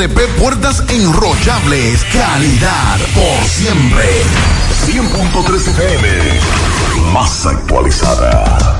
RP Puertas Enrollables. Calidad por siempre. 100.3 FM. Más actualizada.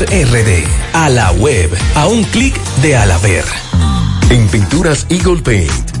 RD. A la web. A un clic de Alaber. En Pinturas Eagle Paint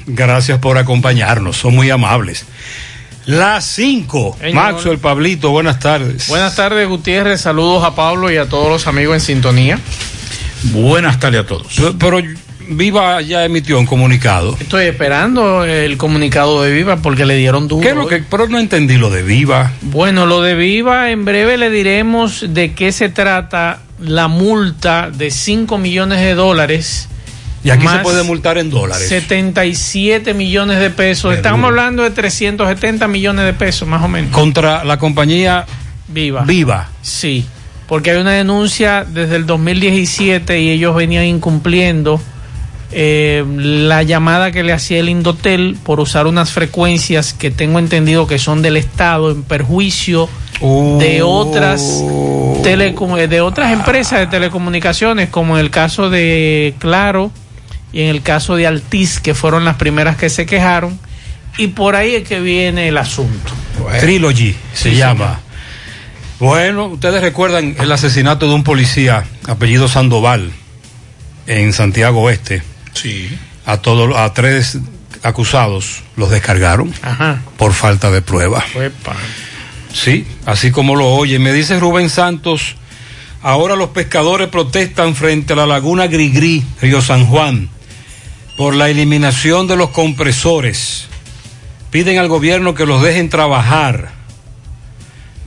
Gracias por acompañarnos, son muy amables. Las 5. Maxo, el Pablito, buenas tardes. Buenas tardes, Gutiérrez. Saludos a Pablo y a todos los amigos en sintonía. Buenas tardes a todos. Pero, pero Viva ya emitió un comunicado. Estoy esperando el comunicado de Viva porque le dieron duro. ¿Qué es lo que, pero no entendí lo de Viva. Bueno, lo de Viva, en breve le diremos de qué se trata la multa de 5 millones de dólares. Y aquí se puede multar en dólares. 77 millones de pesos. Estamos hablando de 370 millones de pesos, más o menos. Contra la compañía Viva. Viva. Sí, porque hay una denuncia desde el 2017 y ellos venían incumpliendo eh, la llamada que le hacía el Indotel por usar unas frecuencias que tengo entendido que son del Estado en perjuicio de otras telecom de otras empresas de telecomunicaciones como en el caso de Claro y en el caso de Altis que fueron las primeras que se quejaron y por ahí es que viene el asunto. Trilogy se Sí, llama. bueno ustedes recuerdan el asesinato de un policía apellido Sandoval en Santiago Oeste. Sí. A todos a tres acusados los descargaron Ajá. por falta de prueba. Uepa. Sí, así como lo oye. Me dice Rubén Santos, ahora los pescadores protestan frente a la laguna Grigri, Río San Juan, por la eliminación de los compresores. Piden al gobierno que los dejen trabajar.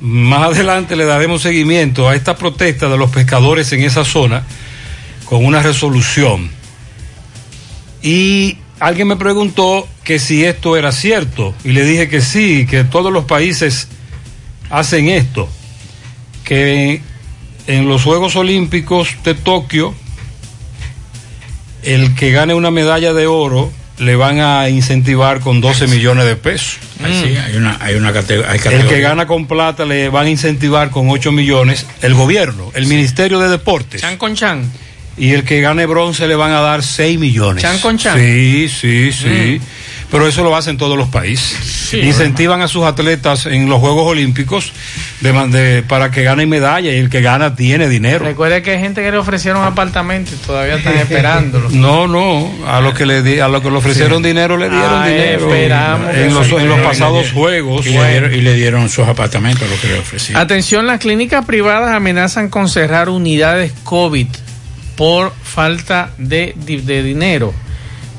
Más adelante le daremos seguimiento a esta protesta de los pescadores en esa zona con una resolución. Y alguien me preguntó que si esto era cierto y le dije que sí, que todos los países hacen esto, que en los Juegos Olímpicos de Tokio, el que gane una medalla de oro le van a incentivar con 12 millones de pesos. Sí, hay una, hay una categ- hay El que categoría. gana con plata le van a incentivar con 8 millones el gobierno, el Ministerio de Deportes. Chan con chan. Y el que gane bronce le van a dar 6 millones. Chan con chan. Sí, sí, sí. Pero eso lo hacen todos los países. Incentivan a sus atletas en los Juegos Olímpicos de, man- de- para que ganen medalla y el que gana tiene dinero. Recuerde que hay gente que le ofrecieron apartamentos y todavía están esperándolo. No, no, a los que le di- a los que le ofrecieron dinero le dieron Ay, dinero. esperamos en los, en los pasados juegos. Y, le dieron, y le dieron sus apartamentos, lo que le ofrecían. Atención, las clínicas privadas amenazan con cerrar unidades COVID por falta de, de dinero.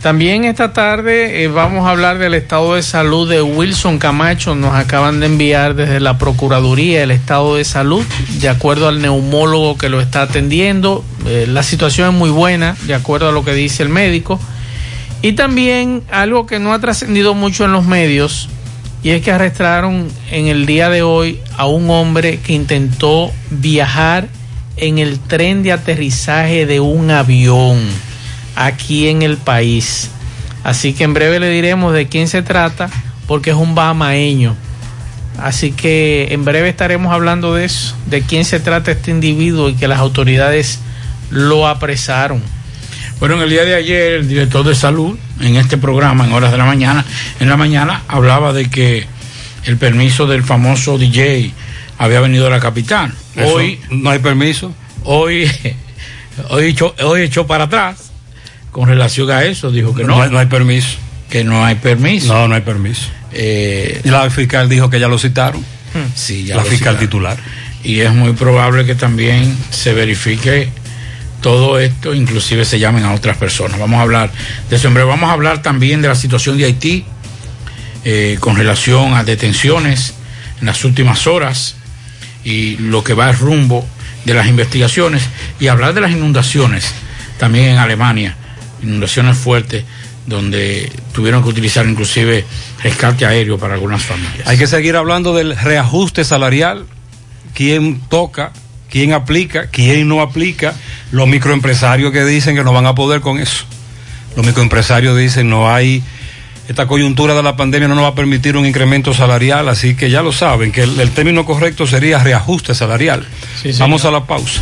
También esta tarde eh, vamos a hablar del estado de salud de Wilson Camacho. Nos acaban de enviar desde la Procuraduría el estado de salud, de acuerdo al neumólogo que lo está atendiendo. Eh, la situación es muy buena, de acuerdo a lo que dice el médico. Y también algo que no ha trascendido mucho en los medios, y es que arrestaron en el día de hoy a un hombre que intentó viajar en el tren de aterrizaje de un avión aquí en el país. Así que en breve le diremos de quién se trata, porque es un bahamaeño. Así que en breve estaremos hablando de eso, de quién se trata este individuo y que las autoridades lo apresaron. Bueno, en el día de ayer, el director de salud, en este programa, en horas de la mañana, en la mañana, hablaba de que el permiso del famoso DJ había venido a la capital. Eso, Hoy, no hay permiso. hoy, hoy echó, hoy echó para atrás con relación a eso, dijo que no, No, hay, no hay permiso. que no hay permiso. No, no hay permiso. Eh, Y la fiscal dijo que ya lo citaron. sí, ya la lo fiscal citaron. titular. y es muy probable que también se verifique todo esto, inclusive se llamen a otras personas. Vamos a hablar de eso. Vamos a hablar también de la situación de Haití eh, con relación a detenciones en las últimas horas y lo que va el rumbo de las investigaciones y hablar de las inundaciones también en Alemania, inundaciones fuertes donde tuvieron que utilizar inclusive rescate aéreo para algunas familias. Hay que seguir hablando del reajuste salarial. ¿Quién toca? ¿Quién aplica? ¿Quién no aplica? Los microempresarios que dicen que no van a poder con eso. Los microempresarios dicen no hay. Esta coyuntura de la pandemia no nos va a permitir un incremento salarial, así que ya lo saben, que el, el término correcto sería reajuste salarial. Vamos a la pausa.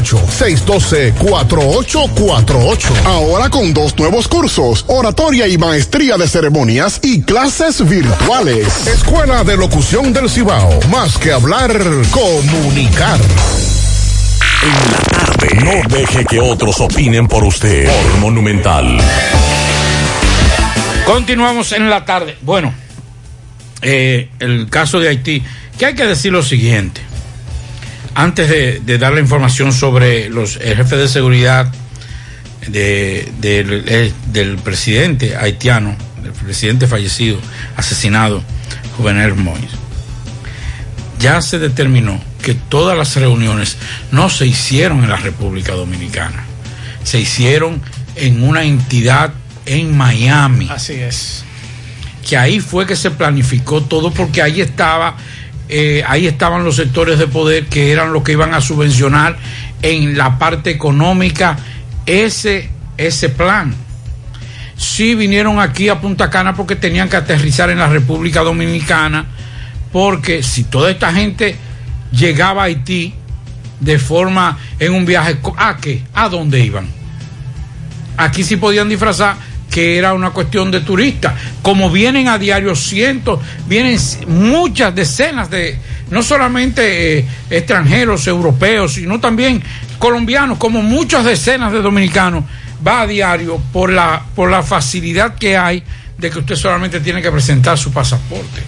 612-4848. Ahora con dos nuevos cursos, oratoria y maestría de ceremonias y clases virtuales. Escuela de Locución del Cibao. Más que hablar, comunicar. En la tarde. No deje que otros opinen por usted. Por Monumental. Continuamos en la tarde. Bueno, eh, el caso de Haití, que hay que decir lo siguiente antes de, dar la información sobre los el jefe de seguridad del presidente haitiano, del presidente fallecido, asesinado, Juvenel Moïse, ya se determinó que todas las reuniones no se hicieron en la República Dominicana, se hicieron en una entidad en Miami. Así es. Que ahí fue que se planificó todo porque ahí estaba eh, ahí estaban los sectores de poder que eran los que iban a subvencionar en la parte económica ese, ese plan. Sí vinieron aquí a Punta Cana porque tenían que aterrizar en la República Dominicana, porque si toda esta gente llegaba a Haití de forma en un viaje, ¿a qué? ¿A dónde iban? Aquí sí podían disfrazar que era una cuestión de turistas. Como vienen a diario cientos, vienen muchas decenas de, no solamente eh, extranjeros, europeos, sino también colombianos, como muchas decenas de dominicanos, va a diario por la, por la facilidad que hay de que usted solamente tiene que presentar su pasaporte.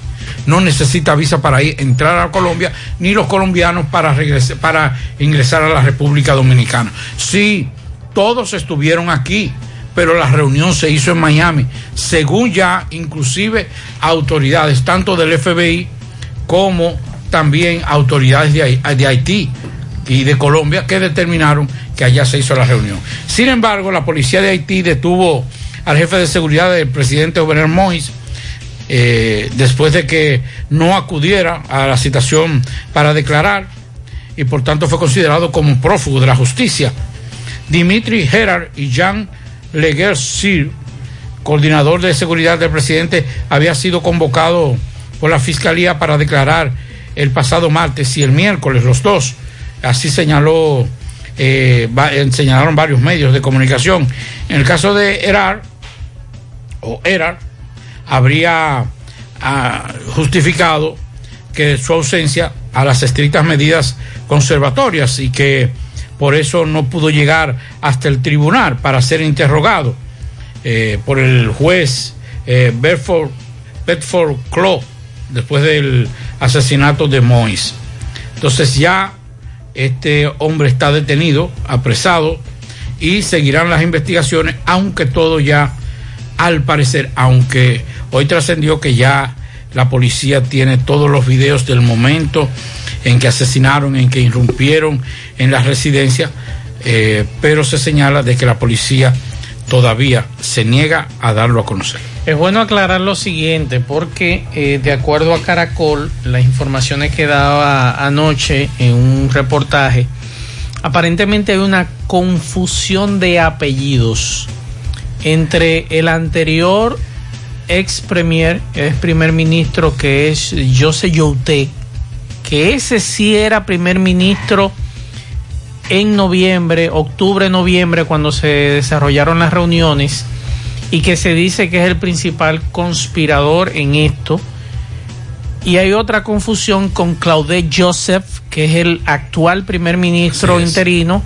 No necesita visa para ir, entrar a Colombia, ni los colombianos para, regresar, para ingresar a la República Dominicana. Sí, todos estuvieron aquí pero la reunión se hizo en Miami, según ya inclusive autoridades tanto del FBI como también autoridades de Haití y de Colombia que determinaron que allá se hizo la reunión. Sin embargo, la policía de Haití detuvo al jefe de seguridad del presidente Oberner Mois eh, después de que no acudiera a la citación para declarar y por tanto fue considerado como prófugo de la justicia. Dimitri Gerard y Jean Leguer Sir, coordinador de seguridad del presidente, había sido convocado por la fiscalía para declarar el pasado martes y el miércoles, los dos. Así señaló, eh, eh, señalaron varios medios de comunicación. En el caso de Erar, o Erar, habría ah, justificado que su ausencia a las estrictas medidas conservatorias y que por eso no pudo llegar hasta el tribunal para ser interrogado eh, por el juez eh, Bedford, Bedford Claw después del asesinato de Mois. Entonces ya este hombre está detenido, apresado y seguirán las investigaciones, aunque todo ya, al parecer, aunque hoy trascendió que ya la policía tiene todos los videos del momento en que asesinaron, en que irrumpieron en la residencia, eh, pero se señala de que la policía todavía se niega a darlo a conocer. Es bueno aclarar lo siguiente, porque eh, de acuerdo a Caracol, las informaciones que daba anoche en un reportaje, aparentemente hay una confusión de apellidos entre el anterior ex premier, ex primer ministro que es José Youté, que ese sí era primer ministro en noviembre, octubre, noviembre, cuando se desarrollaron las reuniones, y que se dice que es el principal conspirador en esto. Y hay otra confusión con Claude Joseph, que es el actual primer ministro interino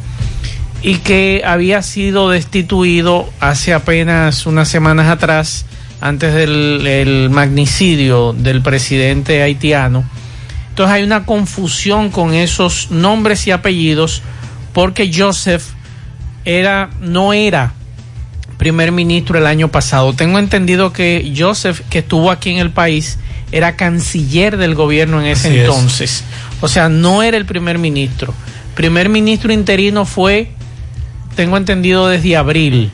y que había sido destituido hace apenas unas semanas atrás, antes del el magnicidio del presidente haitiano. Entonces hay una confusión con esos nombres y apellidos porque Joseph era, no era primer ministro el año pasado. Tengo entendido que Joseph, que estuvo aquí en el país, era canciller del gobierno en ese Así es. entonces. O sea, no era el primer ministro. Primer ministro interino fue, tengo entendido, desde abril.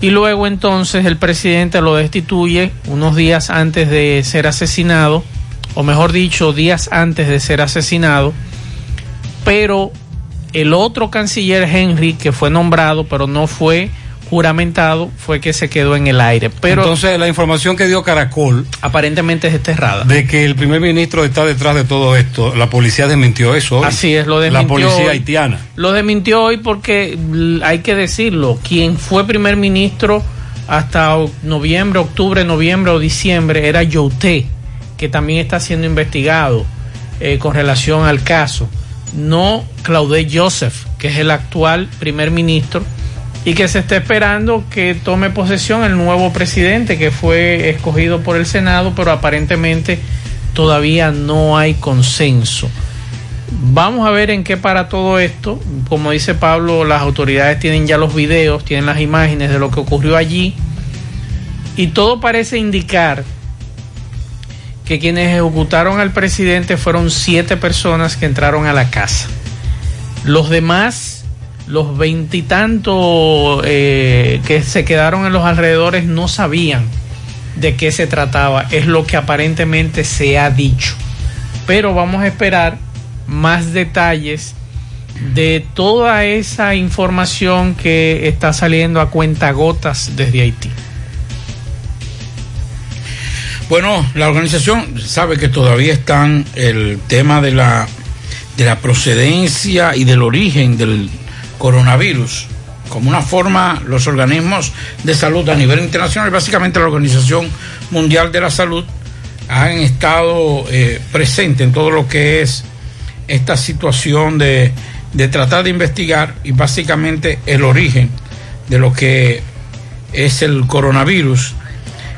Y luego entonces el presidente lo destituye unos días antes de ser asesinado, o mejor dicho, días antes de ser asesinado. Pero el otro canciller Henry, que fue nombrado, pero no fue juramentado, fue que se quedó en el aire. Pero Entonces, la información que dio Caracol aparentemente es desterrada. de que el primer ministro está detrás de todo esto, la policía desmintió eso. hoy. Así es, lo La desmintió policía hoy. haitiana. Lo desmintió hoy porque hay que decirlo, quien fue primer ministro hasta noviembre, octubre, noviembre o diciembre era Youté, que también está siendo investigado eh, con relación al caso. No Claude Joseph, que es el actual primer ministro y que se está esperando que tome posesión el nuevo presidente que fue escogido por el Senado, pero aparentemente todavía no hay consenso. Vamos a ver en qué para todo esto. Como dice Pablo, las autoridades tienen ya los videos, tienen las imágenes de lo que ocurrió allí. Y todo parece indicar que quienes ejecutaron al presidente fueron siete personas que entraron a la casa. Los demás, los veintitantos eh, que se quedaron en los alrededores no sabían de qué se trataba. Es lo que aparentemente se ha dicho. Pero vamos a esperar más detalles de toda esa información que está saliendo a cuentagotas desde Haití. Bueno, la organización sabe que todavía están el tema de la, de la procedencia y del origen del coronavirus. Como una forma, los organismos de salud a nivel internacional, básicamente la Organización Mundial de la Salud, han estado eh, presentes en todo lo que es esta situación de, de tratar de investigar y básicamente el origen de lo que es el coronavirus.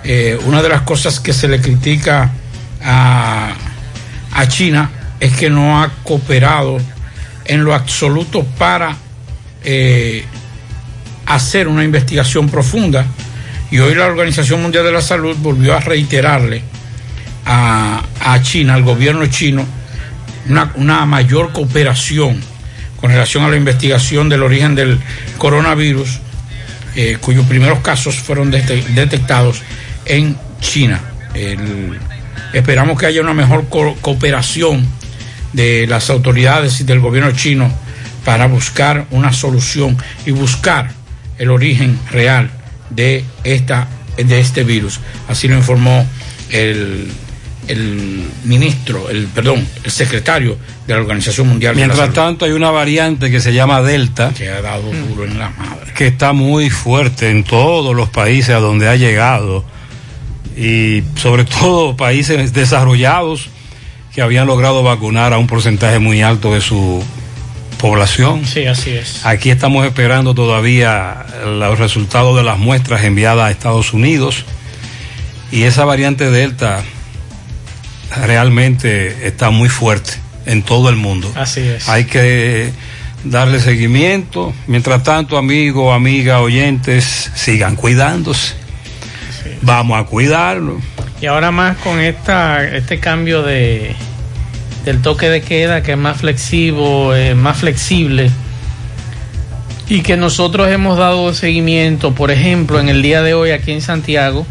Eh, una de las cosas que se le critica a, China es que no ha cooperado en lo absoluto para eh, hacer una investigación profunda. Y hoy la Organización Mundial de la Salud volvió a reiterarle a, China, al gobierno chino, una, mayor cooperación con relación a la investigación del origen del coronavirus, eh, cuyos primeros casos fueron dete- detectados en China. El- esperamos que haya una mejor co- cooperación de las autoridades y del gobierno chino para buscar una solución y buscar el origen real de esta de este virus. Así lo informó el, el ministro, el perdón, el secretario de la Organización Mundial de la Mientras Salud. tanto, hay una variante que se llama Delta. Que ha dado duro en la madre. Que está muy fuerte en todos los países a donde ha llegado. Y sobre todo países desarrollados que habían logrado vacunar a un porcentaje muy alto de su población. Sí, así es. Aquí estamos esperando todavía los resultados de las muestras enviadas a Estados Unidos. Y esa variante Delta realmente está muy fuerte en todo el mundo. Así es. Hay que darle seguimiento. Mientras tanto, amigos, amigas, oyentes, sigan cuidándose. Vamos a cuidarlo. Y ahora más con esta, este cambio de del toque de queda que es más flexible, eh, más flexible y que nosotros hemos dado seguimiento, por ejemplo, en el día de hoy aquí en Santiago,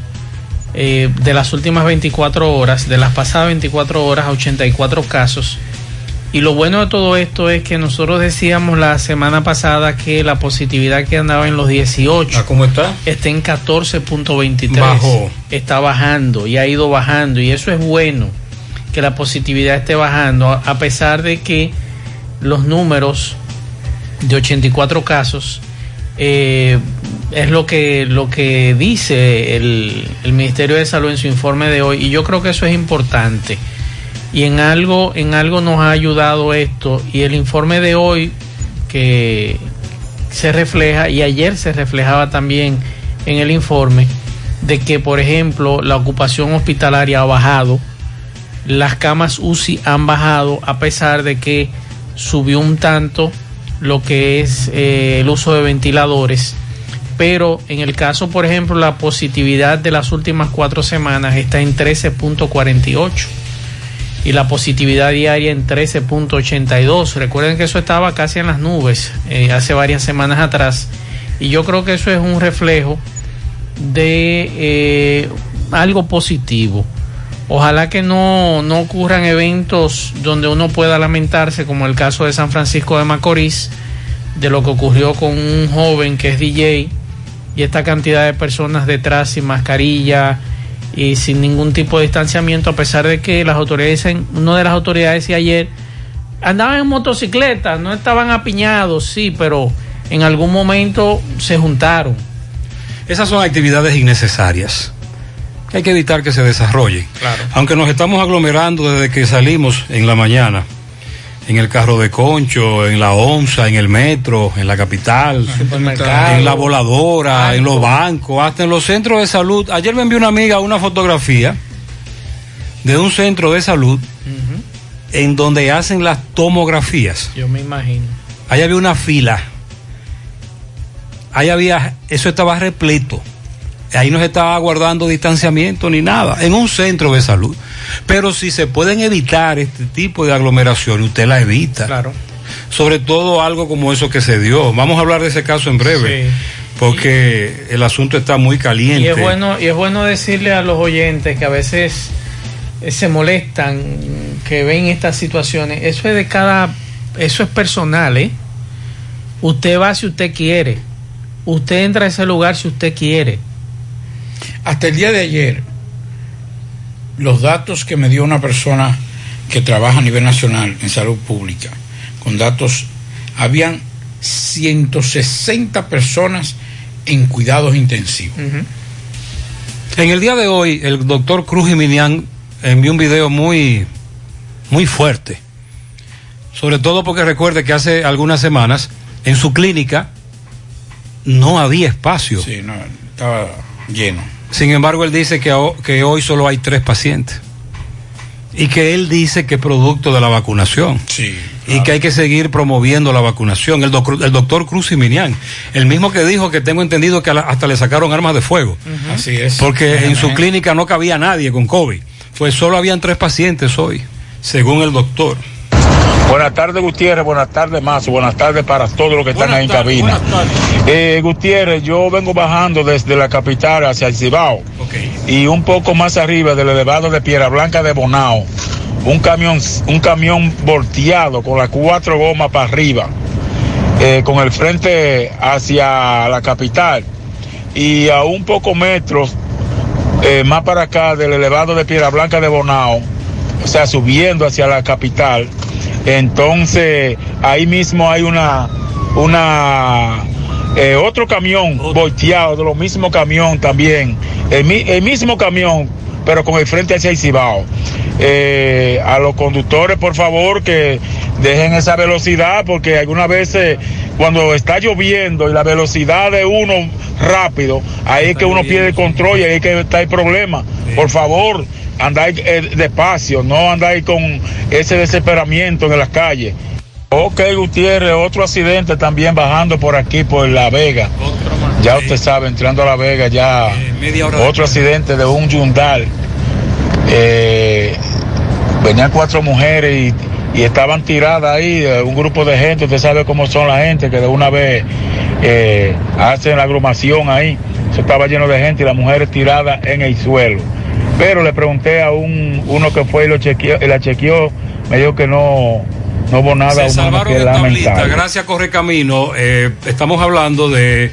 eh, de las últimas 24 horas, de las pasadas 24 horas, 84 casos. Y lo bueno de todo esto es que nosotros decíamos la semana pasada que la positividad que andaba en los 18. ¿Cómo está? Está en 14.23. Bajó. Está bajando y ha ido bajando. Y eso es bueno, que la positividad esté bajando, a- a pesar de que los números de 84 casos Eh, es lo que, lo que dice el, el, Ministerio de Salud en su informe de hoy y yo creo que eso es importante. Y en algo, en algo nos ha ayudado esto y el informe de hoy que se refleja y ayer se reflejaba también en el informe de que, por ejemplo, la ocupación hospitalaria ha bajado, las camas UCI han bajado a pesar de que subió un tanto lo que es eh, el uso de ventiladores. Pero en el caso, por ejemplo, la positividad de las últimas cuatro semanas está en 13.48 y la positividad diaria en 13.82. Recuerden que eso estaba casi en las nubes eh, hace varias semanas atrás. Y yo creo que eso es un reflejo de eh, algo positivo. Ojalá que no, no ocurran eventos donde uno pueda lamentarse, como el caso de San Francisco de Macorís, de lo que ocurrió con un joven que es DJ y esta cantidad de personas detrás sin mascarilla y sin ningún tipo de distanciamiento, a pesar de que las autoridades, una de las autoridades decía ayer, andaban en motocicleta, no estaban apiñados, sí, pero en algún momento se juntaron. Esas son actividades innecesarias que hay que evitar que se desarrollen. Claro. Aunque nos estamos aglomerando desde que salimos en la mañana, en el carro de concho, en la onza, en el metro, en la capital, en la voladora, Banco. en los bancos, hasta en los centros de salud. Ayer me envió una amiga una fotografía de un centro de salud uh -huh. en donde hacen las tomografías. Yo me imagino. Ahí había una fila. Ahí había, eso estaba repleto. Ahí no se estaba guardando distanciamiento ni nada, en un centro de salud. Pero si se pueden evitar este tipo de aglomeración, usted la evita. Claro. Sobre todo algo como eso que se dio. Vamos a hablar de ese caso en breve. Sí. Porque el asunto está muy caliente. Y es bueno, y es bueno decirle a los oyentes que a veces se molestan, que ven estas situaciones. Eso es de cada, eso es personal, ¿eh? Usted va si usted quiere. Usted entra a ese lugar si usted quiere. Hasta el día de ayer, los datos que me dio una persona que trabaja a nivel nacional en salud pública, con datos, habían 160 personas en cuidados intensivos. Uh -huh. En el día de hoy, el doctor Cruz Jiminián envió un video muy, muy fuerte. Sobre todo porque recuerde que hace algunas semanas en su clínica no había espacio. Sí, no, estaba lleno. Sin embargo, él dice que, que hoy solo hay tres pacientes. Y que él dice que es producto de la vacunación. Sí, claro. Y que hay que seguir promoviendo la vacunación. El, doc el doctor Cruz Siminian, el mismo que dijo que tengo entendido que hasta le sacaron armas de fuego. Uh -huh. Así es. Porque en su clínica no cabía nadie con COVID. Pues solo habían tres pacientes hoy, según el doctor. Buenas tardes, Gutiérrez. Buenas tardes, Mazo. Buenas tardes para todos los que están ahí en cabina. Eh, Gutiérrez, yo vengo bajando desde la capital hacia el Cibao. Okay. Y un poco más arriba del elevado de Piedra Blanca de Bonao. Un camión, un camión volteado con las cuatro gomas para arriba. Eh, con el frente hacia la capital. Y a un poco metros eh, más para acá del elevado de Piedra Blanca de Bonao. O sea, subiendo hacia la capital entonces, ahí mismo hay una, una, eh, otro camión volteado, de lo mismo camión también, el, el, mismo camión, pero con el frente hacia el Cibao. Eh, a los conductores, por favor, que dejen esa velocidad, porque algunas veces cuando está lloviendo y la velocidad de uno rápido, ahí es que uno pierde el control y ahí es que está el problema. Por favor, andáis eh, despacio, no andáis con ese desesperamiento en las calles. Ok, Gutiérrez, otro accidente también bajando por aquí, por La Vega. Ya usted sabe, entrando a La Vega, ya eh, otro accidente de un Yundal. Eh, venían cuatro mujeres y, y, estaban tiradas ahí, un grupo de gente, usted sabe cómo son la gente, que de una vez eh, hacen la agrumación ahí. Eso estaba lleno de gente y las mujeres tiradas en el suelo pero le pregunté a un uno que fue y lo chequeó, y la chequeó, me dijo que no, no hubo nada Se salvaron que de tablita, gracias Correcamino. Eh, estamos hablando de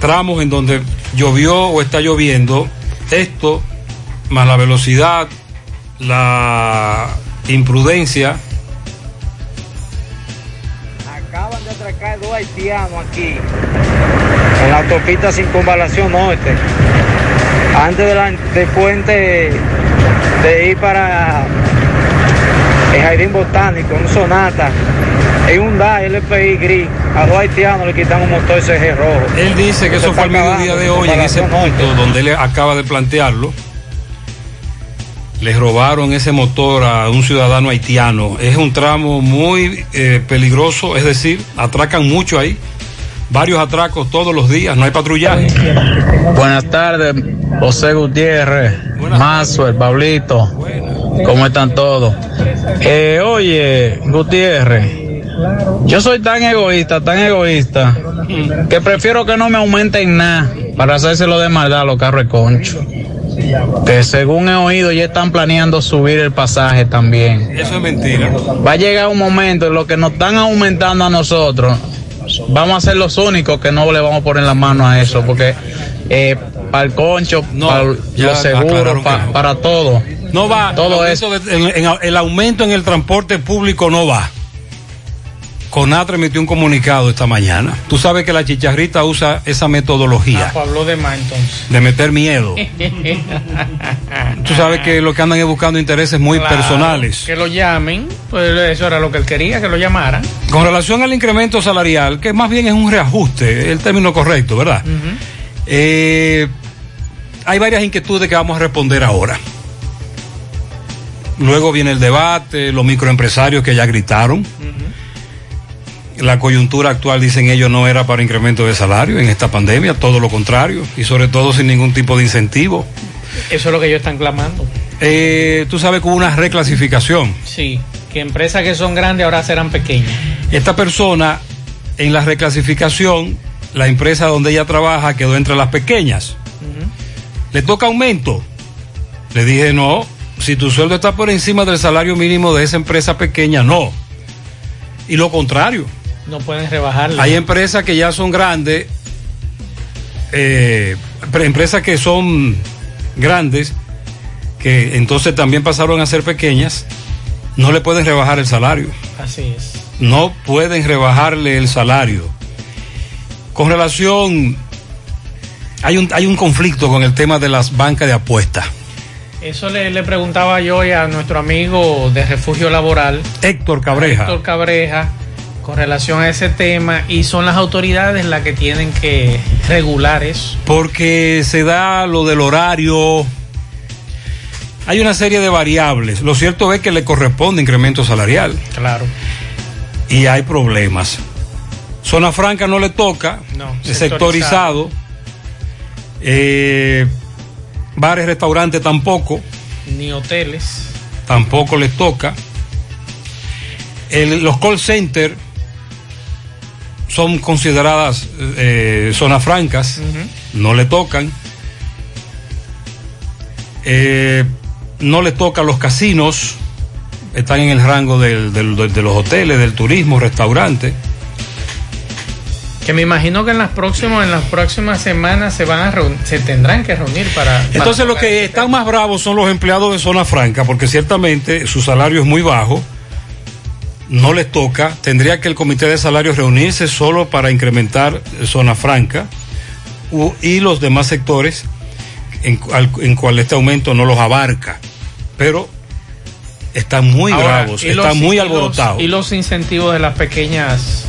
tramos en donde llovió o está lloviendo. Esto, más la velocidad, la imprudencia. Acaban de atracar dos haitianos aquí, en la autopista Circunvalación Norte, antes de la, del puente de ir para el Jardín Botánico, un Sonata, en un DA LPI gris, a dos haitianos le quitan un motor CG rojo. Él dice que Se eso fue al mediodía de hoy, en ese punto donde él acaba de plantearlo. Les robaron ese motor a un ciudadano haitiano. Es un tramo muy eh, peligroso, es decir, atracan mucho ahí. Varios atracos todos los días, no hay patrullaje. Buenas tardes, José Gutiérrez, Mazo, el Pablito. ¿Cómo están todos? Eh, oye, Gutiérrez, yo soy tan egoísta, tan egoísta, que prefiero que no me aumenten nada para hacérselo de maldad a los carros de concho. Que según he oído ya están planeando subir el pasaje también. Eso es mentira. Va a llegar un momento en lo que nos están aumentando a nosotros. Vamos a ser los únicos que no le vamos a poner la mano a eso, porque eh, para el concho, para los seguros, pa- no. para todo. No va. Todo en- en- el aumento en el transporte público no va. CONATRA emitió un comunicado esta mañana. Tú sabes que la chicharrita usa esa metodología Ah, pues habló de más entonces. de meter miedo. Tú sabes que lo que andan es buscando intereses muy Claro, personales. Que lo llamen, pues eso era lo que él quería, que lo llamaran. Con relación al incremento salarial, que más bien es un reajuste, el término correcto, ¿verdad? Eh, hay varias inquietudes que vamos a responder ahora. Luego viene el debate, los microempresarios que ya gritaron. La coyuntura actual, dicen ellos, no era para incremento de salario en esta pandemia, todo lo contrario, y sobre todo sin ningún tipo de incentivo. Eso es lo que ellos están clamando. Eh, tú sabes que hubo una reclasificación. Sí, que empresas que son grandes ahora serán pequeñas. Esta persona, en la reclasificación, la empresa donde ella trabaja quedó entre las pequeñas. ¿Le toca aumento? Le dije, no, si tu sueldo está por encima del salario mínimo de esa empresa pequeña, no. Y lo contrario. No pueden rebajarle. Hay empresas que ya son grandes, eh, pre- empresas que son grandes, que entonces también pasaron a ser pequeñas, no le pueden rebajar el salario. Así es. No pueden rebajarle el salario. Con relación, hay un, hay un conflicto con el tema de las bancas de apuestas. Eso le, le preguntaba yo hoy a nuestro amigo de refugio laboral, Héctor Cabreja. Héctor Cabreja, con relación a ese tema, y son las autoridades las que tienen que regular eso. Porque se da lo del horario. Hay una serie de variables. Lo cierto es que le corresponde incremento salarial. Claro. Y hay problemas. Zona franca no le toca. No, es sectorizado. Eh, bares, restaurantes tampoco. Ni hoteles. Tampoco les toca. El- los call centers son consideradas eh, zonas francas. No le tocan. Eh, no le toca a los casinos. Están en el rango del- del- de los hoteles, del turismo, restaurantes. Que me imagino que en las próximas, en las próximas semanas se van a reun- se tendrán que reunir para. Entonces los que están más bravos son los empleados de zona franca, porque ciertamente su salario es muy bajo, no les toca, tendría que el comité de salarios reunirse solo para incrementar zona franca y los demás sectores en, cual, en cual este aumento no los abarca, pero están muy Ahora, bravos, los- muy alborotados. Y los incentivos de las pequeñas.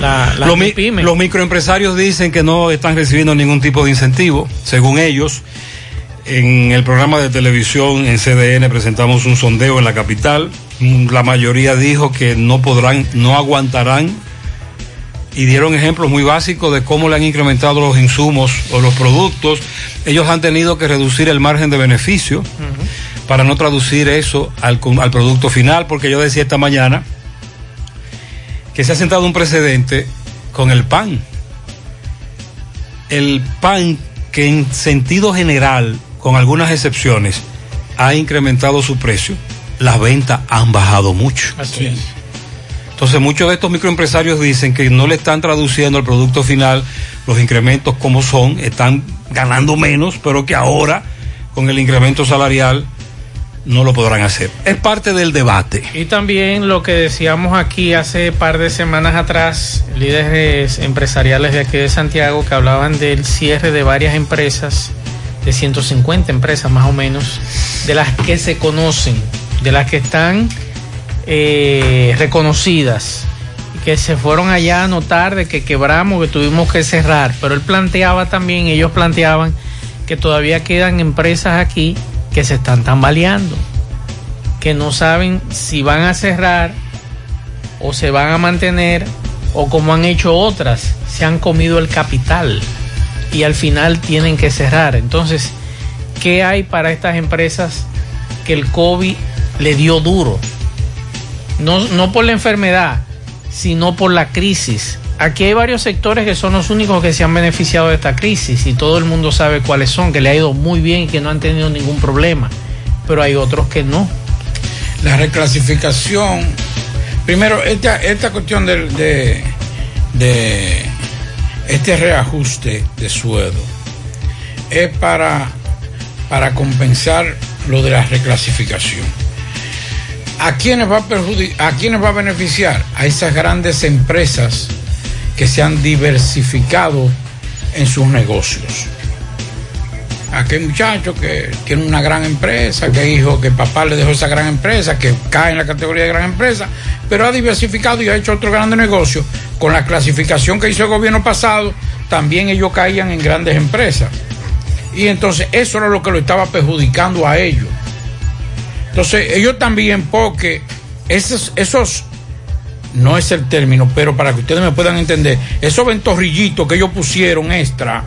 la- mi- los microempresarios dicen que no están recibiendo ningún tipo de incentivo, según ellos. En el programa de televisión en CDN presentamos un sondeo en la capital. Mm, La mayoría dijo que no podrán, no aguantarán y dieron ejemplos muy básicos de cómo le han incrementado los insumos o los productos. Ellos han tenido que reducir el margen de beneficio para no traducir eso al, al producto final, porque yo decía esta mañana que se ha sentado un precedente con el pan. El pan que en sentido general, con algunas excepciones, ha incrementado su precio, las ventas han bajado mucho. Así es. Entonces muchos de estos microempresarios dicen que no le están traduciendo al producto final los incrementos como son, están ganando menos, pero que ahora con el incremento salarial no lo podrán hacer. Es parte del debate. Y también lo que decíamos aquí hace par de semanas atrás, líderes empresariales de aquí de Santiago que hablaban del cierre de varias empresas, de 150 empresas más o menos, de las que se conocen, de las que están eh, reconocidas, que se fueron allá a notar de que quebramos, que tuvimos que cerrar. Pero él planteaba también, ellos planteaban que todavía quedan empresas aquí que se están tambaleando, que no saben si van a cerrar o se van a mantener o como han hecho otras, se han comido el capital y al final tienen que cerrar. Entonces, ¿qué hay para estas empresas que el COVID le dio duro? No, no por la enfermedad, sino por la crisis. Aquí hay varios sectores que son los únicos que se han beneficiado de esta crisis y todo el mundo sabe cuáles son, que le ha ido muy bien y que no han tenido ningún problema, pero hay otros que no. La reclasificación, primero, esta, esta cuestión de, de, de este reajuste de sueldo es para, para compensar lo de la reclasificación. ¿A quiénes va a perjudicar, a va a beneficiar? A esas grandes empresas que se han diversificado en sus negocios. Aquel muchacho que tiene una gran empresa, que hijo, que papá le dejó esa gran empresa, que cae en la categoría de gran empresa, pero ha diversificado y ha hecho otro grande negocio. Con la clasificación que hizo el gobierno pasado, también ellos caían en grandes empresas. Y entonces eso era lo que lo estaba perjudicando a ellos. Entonces ellos también, porque esos, esos no es el término, pero para que ustedes me puedan entender, esos ventorrillitos que ellos pusieron extra,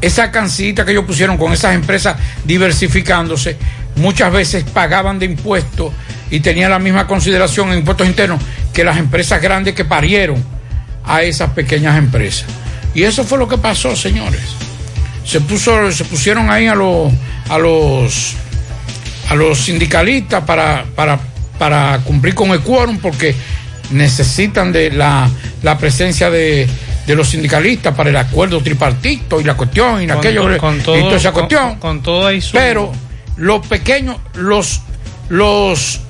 esa cancita que ellos pusieron con esas empresas diversificándose, muchas veces pagaban de impuestos y tenían la misma consideración en impuestos internos que las empresas grandes que parieron a esas pequeñas empresas. Y eso fue lo que pasó, señores. Se puso, se pusieron ahí a los a los a los sindicalistas para, para, para cumplir con el quórum porque necesitan de la, la presencia de, de, los sindicalistas para el acuerdo tripartito y la cuestión y con, aquello con y toda esa cuestión. Con, con todo ahí Pero los pequeños, los, los,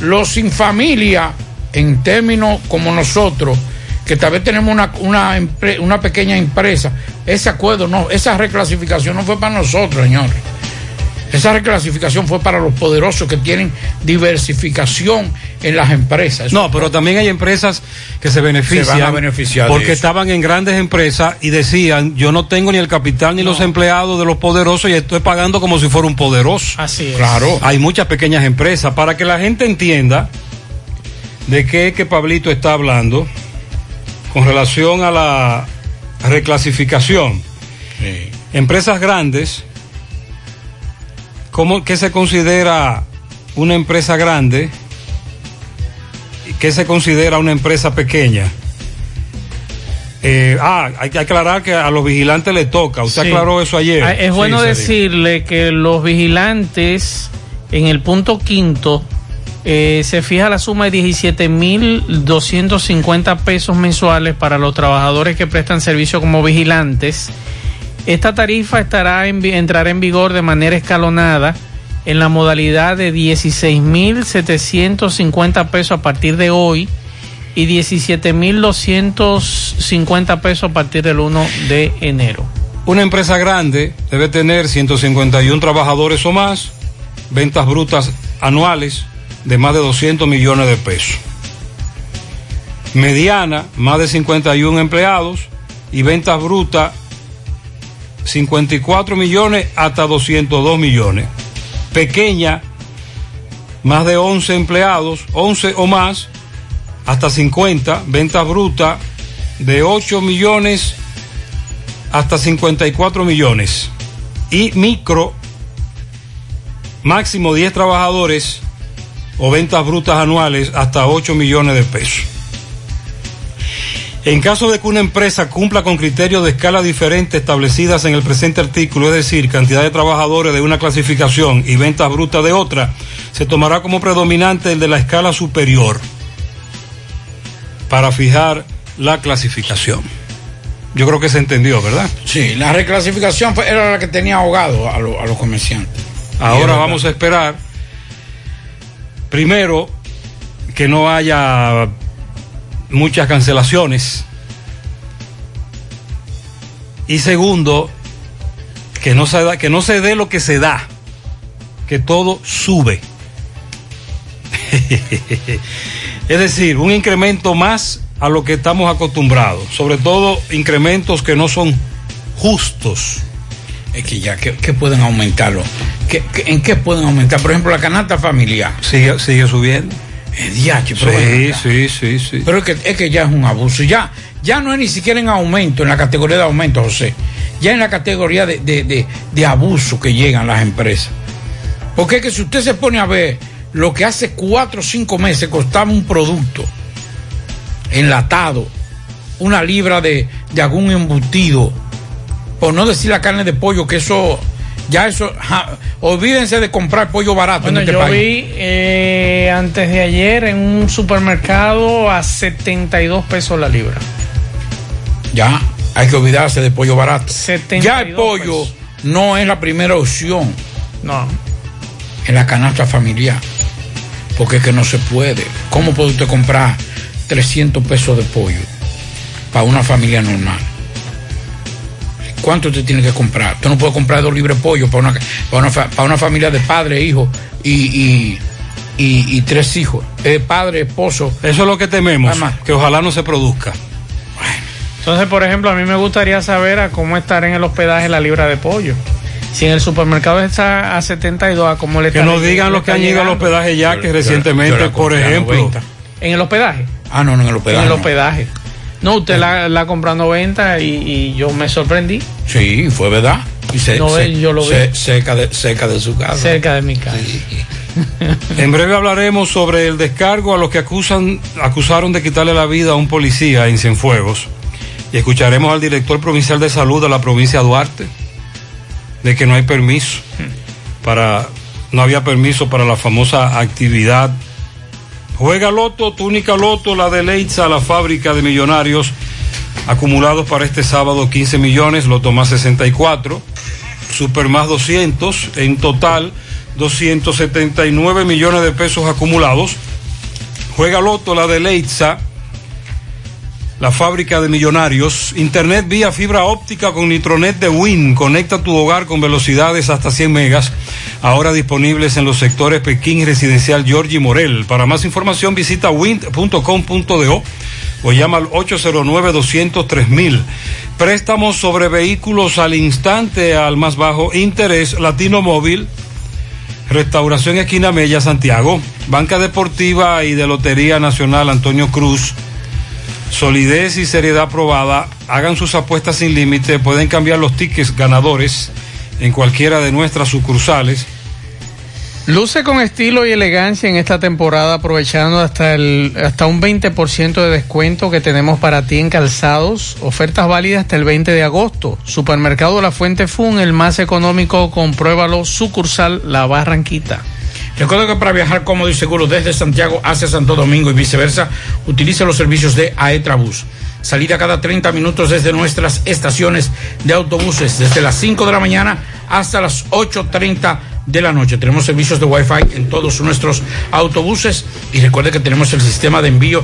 los sin familia, en términos como nosotros, que tal vez tenemos una, una, una pequeña empresa, ese acuerdo no, esa reclasificación no fue para nosotros, señores. Esa reclasificación fue para los poderosos que tienen diversificación en las empresas. No, pero también hay empresas que se benefician. Se van a beneficiar porque estaban en grandes empresas y decían, yo no tengo ni el capital ni no. los empleados de los poderosos y estoy pagando como si fuera un poderoso. Así es. Claro. Hay muchas pequeñas empresas. Para que la gente entienda de qué es que Pablito está hablando con relación a la reclasificación. Sí. Empresas grandes ¿Cómo, ¿Qué se considera una empresa grande? ¿Qué se considera una empresa pequeña? Eh, ah, hay que aclarar que a los vigilantes le toca. Usted sí. aclaró eso ayer. Es bueno sí, decirle que los vigilantes, en el punto quinto, eh, se fija la suma de 17.250 pesos mensuales para los trabajadores que prestan servicio como vigilantes. Esta tarifa estará en, entrará en vigor de manera escalonada en la modalidad de 16.750 pesos a partir de hoy y 17.250 pesos a partir del 1 de enero. Una empresa grande debe tener 151 trabajadores o más, ventas brutas anuales de más de 200 millones de pesos. Mediana, más de 51 empleados y ventas brutas 54 millones hasta 202 millones. Pequeña, más de 11 empleados, 11 o más, hasta 50. Ventas brutas de 8 millones hasta 54 millones. Y micro, máximo 10 trabajadores o ventas brutas anuales hasta 8 millones de pesos. En caso de que una empresa cumpla con criterios de escala diferentes establecidas en el presente artículo, es decir, cantidad de trabajadores de una clasificación y ventas brutas de otra, se tomará como predominante el de la escala superior para fijar la clasificación. Yo creo que se entendió, ¿verdad? Sí, la reclasificación era la que tenía ahogado a, lo, a los comerciantes. Ahora vamos a esperar primero, que no haya muchas cancelaciones. Y segundo, que no se, da, que no se dé lo que se da, que todo sube. es decir, un incremento más a lo que estamos acostumbrados, sobre todo incrementos que no son justos. Es que ya, ¿qué, qué pueden aumentarlo? ¿Qué, qué, en qué pueden aumentar? Por ejemplo, la canasta familiar. Sigue, sigue subiendo. DH, pero Sí, sí, sí, sí. Pero es que, es que ya es un abuso. Ya, ya no es ni siquiera en aumento, en la categoría de aumento, José. Ya en la categoría de, de, de- de abuso que llegan las empresas. Porque es que si usted se pone a ver lo que hace cuatro o cinco meses costaba un producto enlatado, una libra de, de algún embutido, por no decir la carne de pollo, que eso, ya eso, ja, olvídense de comprar pollo barato Bueno, en este yo país. vi eh, antes de ayer en un supermercado a 72 pesos la libra. Ya, hay que olvidarse de pollo barato. 72 Ya el pollo no es la primera opción. No. En la canasta familiar. Porque es que no se puede. ¿Cómo puede usted comprar 300 pesos de pollo para una familia normal? ¿Cuánto usted tiene que comprar? Usted no puede comprar dos libres de pollo para una, para una, para una familia de padre, hijo y, y, y- y tres hijos. Eh, padre, esposo. Eso es lo que tememos, Además, que ojalá no se produzca. Entonces, por ejemplo, a mí me gustaría saber a cómo estar en el hospedaje la libra de pollo. Si en el supermercado está a 72, a cómo le Que está nos digan los que han ido al hospedaje ya, que recientemente, por ejemplo. ¿En el hospedaje? Ah, no, no, en el hospedaje. En el hospedaje. No, usted la, la compró a 90 y, y yo me sorprendí. Sí, fue verdad. Y se- No, se- yo lo vi. cerca, de, cerca de su casa. Cerca de mi casa. En breve hablaremos sobre el descargo a los que acusan, acusaron de quitarle la vida a un policía en Cienfuegos. Y escucharemos al director provincial de salud de la provincia de Duarte de que no hay permiso para, no había permiso para la famosa actividad. Juega Loto, túnica Loto, la de Leitza, la fábrica de millonarios, acumulados para este sábado 15 millones, Loto más 64, Super más 200, en total 279 millones de pesos acumulados. Juega Loto, la de Leitza, la fábrica de millonarios. Internet vía fibra óptica con Nitronet de Win. Conecta tu hogar con velocidades hasta 100 megas. Ahora disponibles en los sectores Pekín Residencial Georgie Morel. Para más información visita wind.com.do o llama al 809-203 Préstamos sobre vehículos al instante al más bajo interés. Latino Móvil. Restauración Esquina Mella, Santiago. Banca Deportiva y de Lotería Nacional Antonio Cruz. Solidez y seriedad probada. Hagan sus apuestas sin límite. Pueden cambiar los tickets ganadores en cualquiera de nuestras sucursales. Luce con estilo y elegancia en esta temporada, aprovechando hasta, el, hasta un 20% de descuento que tenemos para ti en calzados. Ofertas válidas hasta el 20 de agosto. Supermercado La Fuente Fun, el más económico, compruébalo. Sucursal La Barranquita. Recuerda que para viajar cómodo y seguro desde Santiago hacia Santo Domingo y viceversa, utilice los servicios de Aetrabús. Salida cada 30 minutos desde nuestras estaciones de autobuses, desde las 5 de la mañana hasta las 8.30 de la noche. Tenemos servicios de Wi-Fi en todos nuestros autobuses y recuerde que tenemos el sistema de envío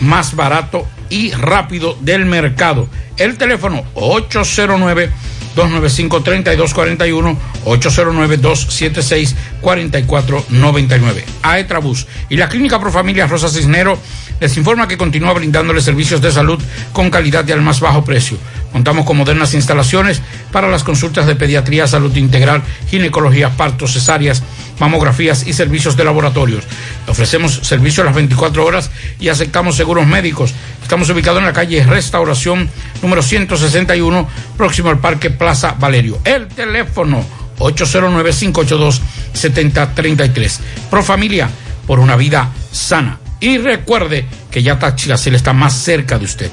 más barato y rápido del mercado. El teléfono 809 295-3241, 809-276-4499. Aetrabús y la Clínica Profamilia Rosa Cisnero les informa que continúa brindándoles servicios de salud con calidad y al más bajo precio. Contamos con modernas instalaciones para las consultas de pediatría, salud integral, ginecología, partos, cesáreas, mamografías y servicios de laboratorios. Ofrecemos servicio a las 24 horas y aceptamos seguros médicos. Estamos ubicados en la calle Restauración número 161, próximo al Parque Plaza Valerio. El teléfono 809-582-7033. Pro Familia, por una vida sana. Y recuerde que ya Taxi Gacel está más cerca de usted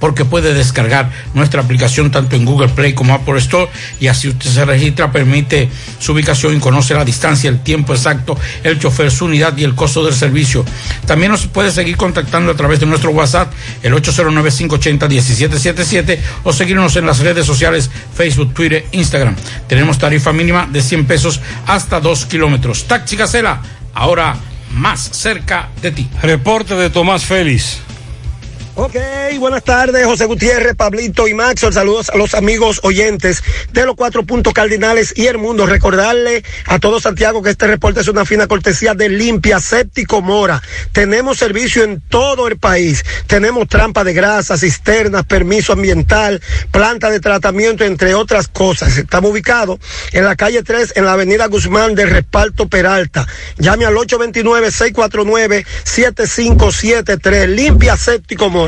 porque puede descargar nuestra aplicación tanto en Google Play como Apple Store y así usted se registra, permite su ubicación y conoce la distancia, el tiempo exacto, el chofer, su unidad y el costo del servicio. También nos puede seguir contactando a través de nuestro WhatsApp, el 809-580-1777 o seguirnos en las redes sociales Facebook, Twitter, Instagram. Tenemos tarifa mínima de 100 pesos hasta 2 kilómetros. Taxi Gacela, ahora más cerca de ti. Reporte de Tomás Félix. Ok, buenas tardes, José Gutiérrez, Pablito y Max. Saludos a los amigos oyentes de los cuatro puntos cardinales y el mundo. Recordarle a todo Santiago que este reporte es una fina cortesía de Limpia Séptico Mora. Tenemos servicio en todo el país. Tenemos trampa de grasa, cisternas, permiso ambiental, planta de tratamiento, entre otras cosas. Estamos ubicados en la calle 3, en la avenida Guzmán de Respalto Peralta. Llame al 829-649-7573. Limpia Séptico Mora.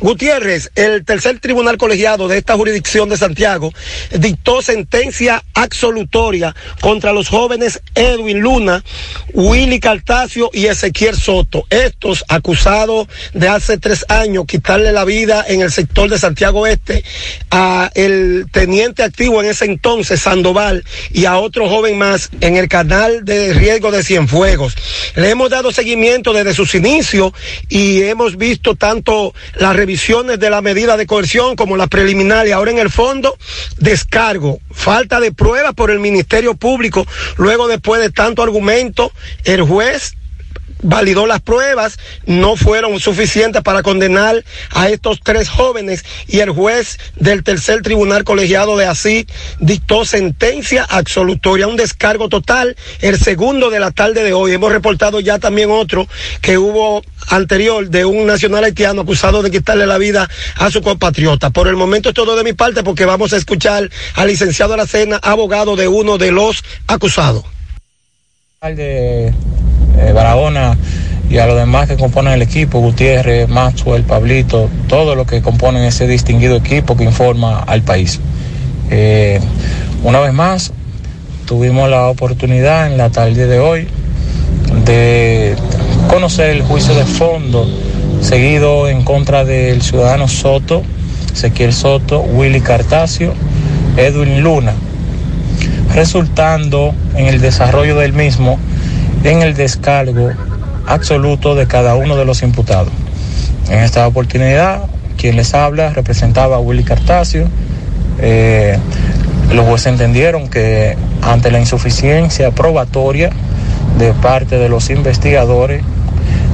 Gutiérrez, el tercer tribunal colegiado de esta jurisdicción de Santiago, dictó sentencia absolutoria contra los jóvenes Edwin Luna, Willy Cartacio y Ezequiel Soto. Estos acusados de hace tres años quitarle la vida en el sector de Santiago Este a el teniente activo en ese entonces, Sandoval, y a otro joven más en el canal de riesgo de Cienfuegos. Le hemos dado seguimiento desde sus inicios y hemos visto tanto las revisiones de la medida de coerción como la preliminar y ahora en el fondo descargo, falta de pruebas por el Ministerio Público, luego después de tanto argumento, el juez validó las pruebas, no fueron suficientes para condenar a estos tres jóvenes y el juez del tercer tribunal colegiado de así dictó sentencia absolutoria, un descargo total, el segundo de la tarde de hoy. Hemos reportado ya también otro que hubo anterior de un nacional haitiano acusado de quitarle la vida a su compatriota. Por el momento es todo de mi parte porque vamos a escuchar al licenciado Aracena, abogado de uno de los acusados. De eh, Barahona y a los demás que componen el equipo, Gutiérrez, Maxwell, Pablito, todos los que componen ese distinguido equipo que informa al país. Eh, una vez más, tuvimos la oportunidad en la tarde de hoy de conocer el juicio de fondo seguido en contra del ciudadano Soto, Ezequiel Soto, Willy Cartacio, Edwin Luna, resultando en el desarrollo del mismo en el descargo absoluto de cada uno de los imputados. En esta oportunidad, quien les habla representaba a Willy Cartacio. Eh, los jueces entendieron que ante la insuficiencia probatoria de parte de los investigadores,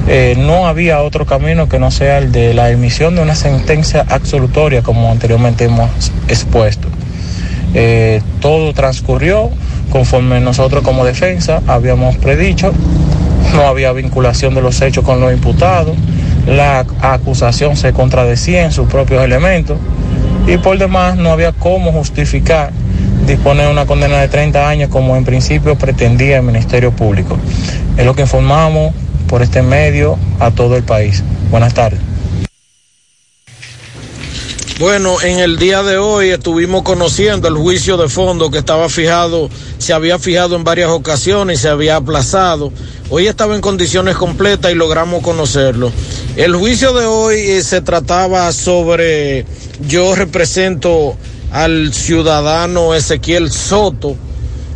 eh, no había otro camino que no sea el de la emisión de una sentencia absolutoria, como anteriormente hemos expuesto. Eh, todo transcurrió conforme nosotros como defensa habíamos predicho, no había vinculación de los hechos con los imputados, la acusación se contradecía en sus propios elementos y por demás no había cómo justificar disponer una condena de 30 años como en principio pretendía el Ministerio Público. Es lo que informamos por este medio a todo el país. Buenas tardes. Bueno, en el día de hoy estuvimos conociendo el juicio de fondo que estaba fijado, se había fijado en varias ocasiones y se había aplazado. Hoy estaba en condiciones completas y logramos conocerlo. El juicio de hoy eh, se trataba sobre, yo represento al ciudadano Ezequiel Soto,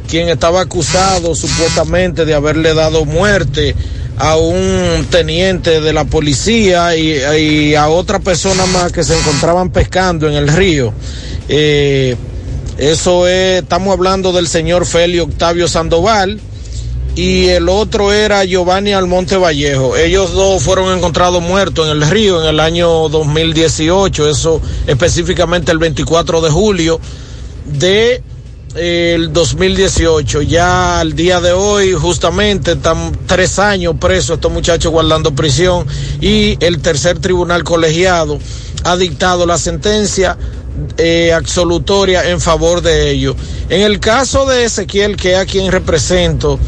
quien estaba acusado supuestamente de haberle dado muerte a un teniente de la policía y, a otra persona más que se encontraban pescando en el río. Eh, eso es, estamos hablando del señor Félix Octavio Sandoval y el otro era Giovanni Almonte Vallejo. Ellos dos fueron encontrados muertos en el río en el año 2018, eso específicamente el 24 de julio de el 2018. Ya al día de hoy, justamente, están tres años presos estos muchachos guardando prisión y el tercer tribunal colegiado ha dictado la sentencia eh, absolutoria en favor de ellos. En el caso de Ezequiel, que es a quien represento,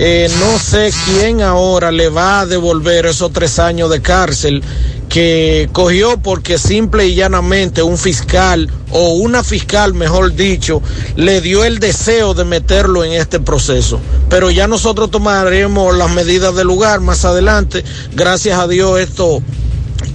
eh, no sé quién ahora le va a devolver esos tres años de cárcel que cogió porque simple y llanamente un fiscal o una fiscal, mejor dicho, le dio el deseo de meterlo en este proceso. Pero ya nosotros tomaremos las medidas del lugar más adelante. Gracias a Dios esto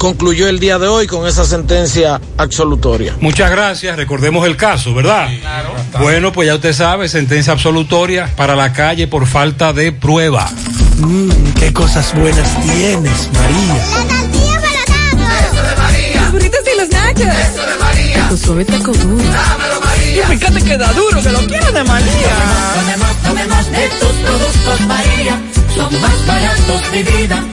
concluyó el día de hoy con esa sentencia absolutoria. Muchas gracias, recordemos el caso, ¿verdad? claro. Bueno, pues ya usted sabe, sentencia absolutoria para la calle por falta de prueba. Mmm, qué cosas buenas tienes, María. Eso de María. Los burritos y los nachos. Eso de María. Tu suave taco duro. Dámelo, María. Y fíjate que da duro, que lo quiero de María. Tomemos, tomemos, tomemos de tus productos, María. son más baratos de vida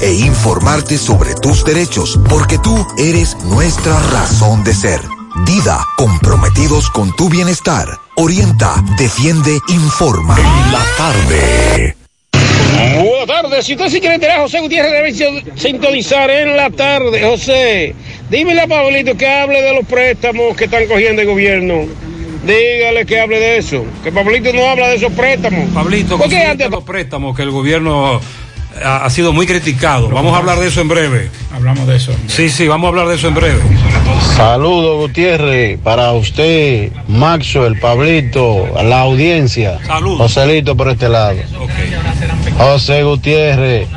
e informarte sobre tus derechos, porque tú eres nuestra razón de ser. Dida, comprometidos con tu bienestar. Orienta, defiende, informa. La tarde. Buenas tardes. Si usted sí quiere enterar a José Gutiérrez, debe sintonizar en la tarde. José, dímele a Pablito que hable de los préstamos que están cogiendo el gobierno. Dígale que hable de eso. Que Pablito no habla de esos préstamos. Pablito, ¿Por qué antes- los préstamos que el gobierno ha, ha sido muy criticado. Vamos a hablar de eso en breve. Hablamos de eso. Sí, sí, vamos a hablar de eso en breve. Saludos, Gutiérrez, para usted, Maxwell, Pablito, la audiencia. Saludos. Joselito por este lado. José Gutiérrez.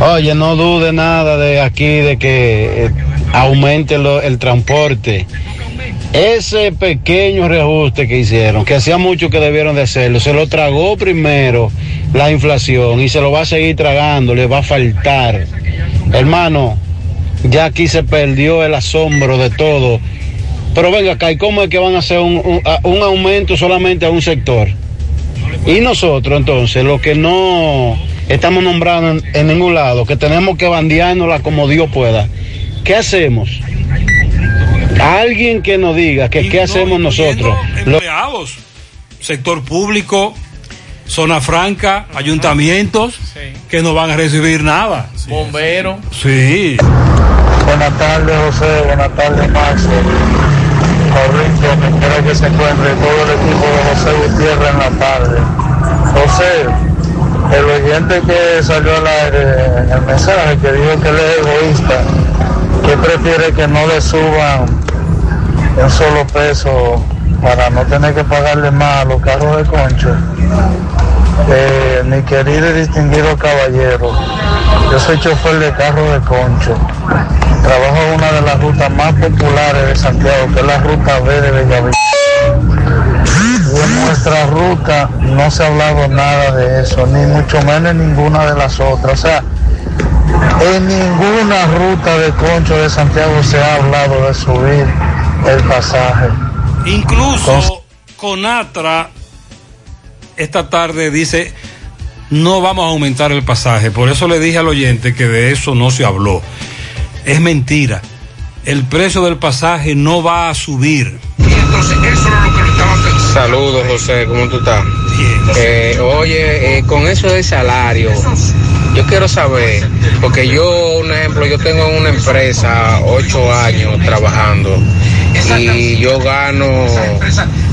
Oye, no dude nada de aquí de que eh, aumente lo- el transporte. Ese pequeño reajuste que hicieron, que hacía mucho que debieron de hacerlo, se lo tragó primero la inflación y se lo va a seguir tragando, le va a faltar. Hermano, ya aquí se perdió el asombro de todo. Pero venga acá, ¿y cómo es que van a hacer un, aumento solamente a un sector? Y nosotros entonces, los que no estamos nombrando en, en ningún lado, que tenemos que bandeárnosla como Dios pueda, ¿qué hacemos? Alguien que nos diga que qué hacemos nosotros. Lo- Empleados, sector público, zona franca, ayuntamientos, que no van a recibir nada. Bombero. Sí. Buenas tardes, José. Buenas tardes, Max. Corriente, me espera que se encuentre todo el equipo de José Gutiérrez en la tarde. José, el oyente que salió al aire en el mensaje que dijo que él es egoísta, que prefiere que no le suban un solo peso para no tener que pagarle más a los carros de concho. Eh, mi querido y distinguido caballero, yo soy chofer de carro de concho. Trabajo en una de las rutas más populares de Santiago, que es la ruta B de Bellavista. Y en nuestra ruta no se ha hablado nada de eso, ni mucho menos en ninguna de las otras. O sea, en ninguna ruta de concho de Santiago se ha hablado de subir el pasaje. Incluso Conatra esta tarde dice no vamos a aumentar el pasaje. Por eso le dije al oyente que de eso no se habló. Es mentira. El precio del pasaje no va a subir. Saludos, José, ¿cómo tú estás? Eh, oye, eh, con eso del salario, yo quiero saber, porque yo, un ejemplo, yo tengo una empresa ocho años trabajando y yo gano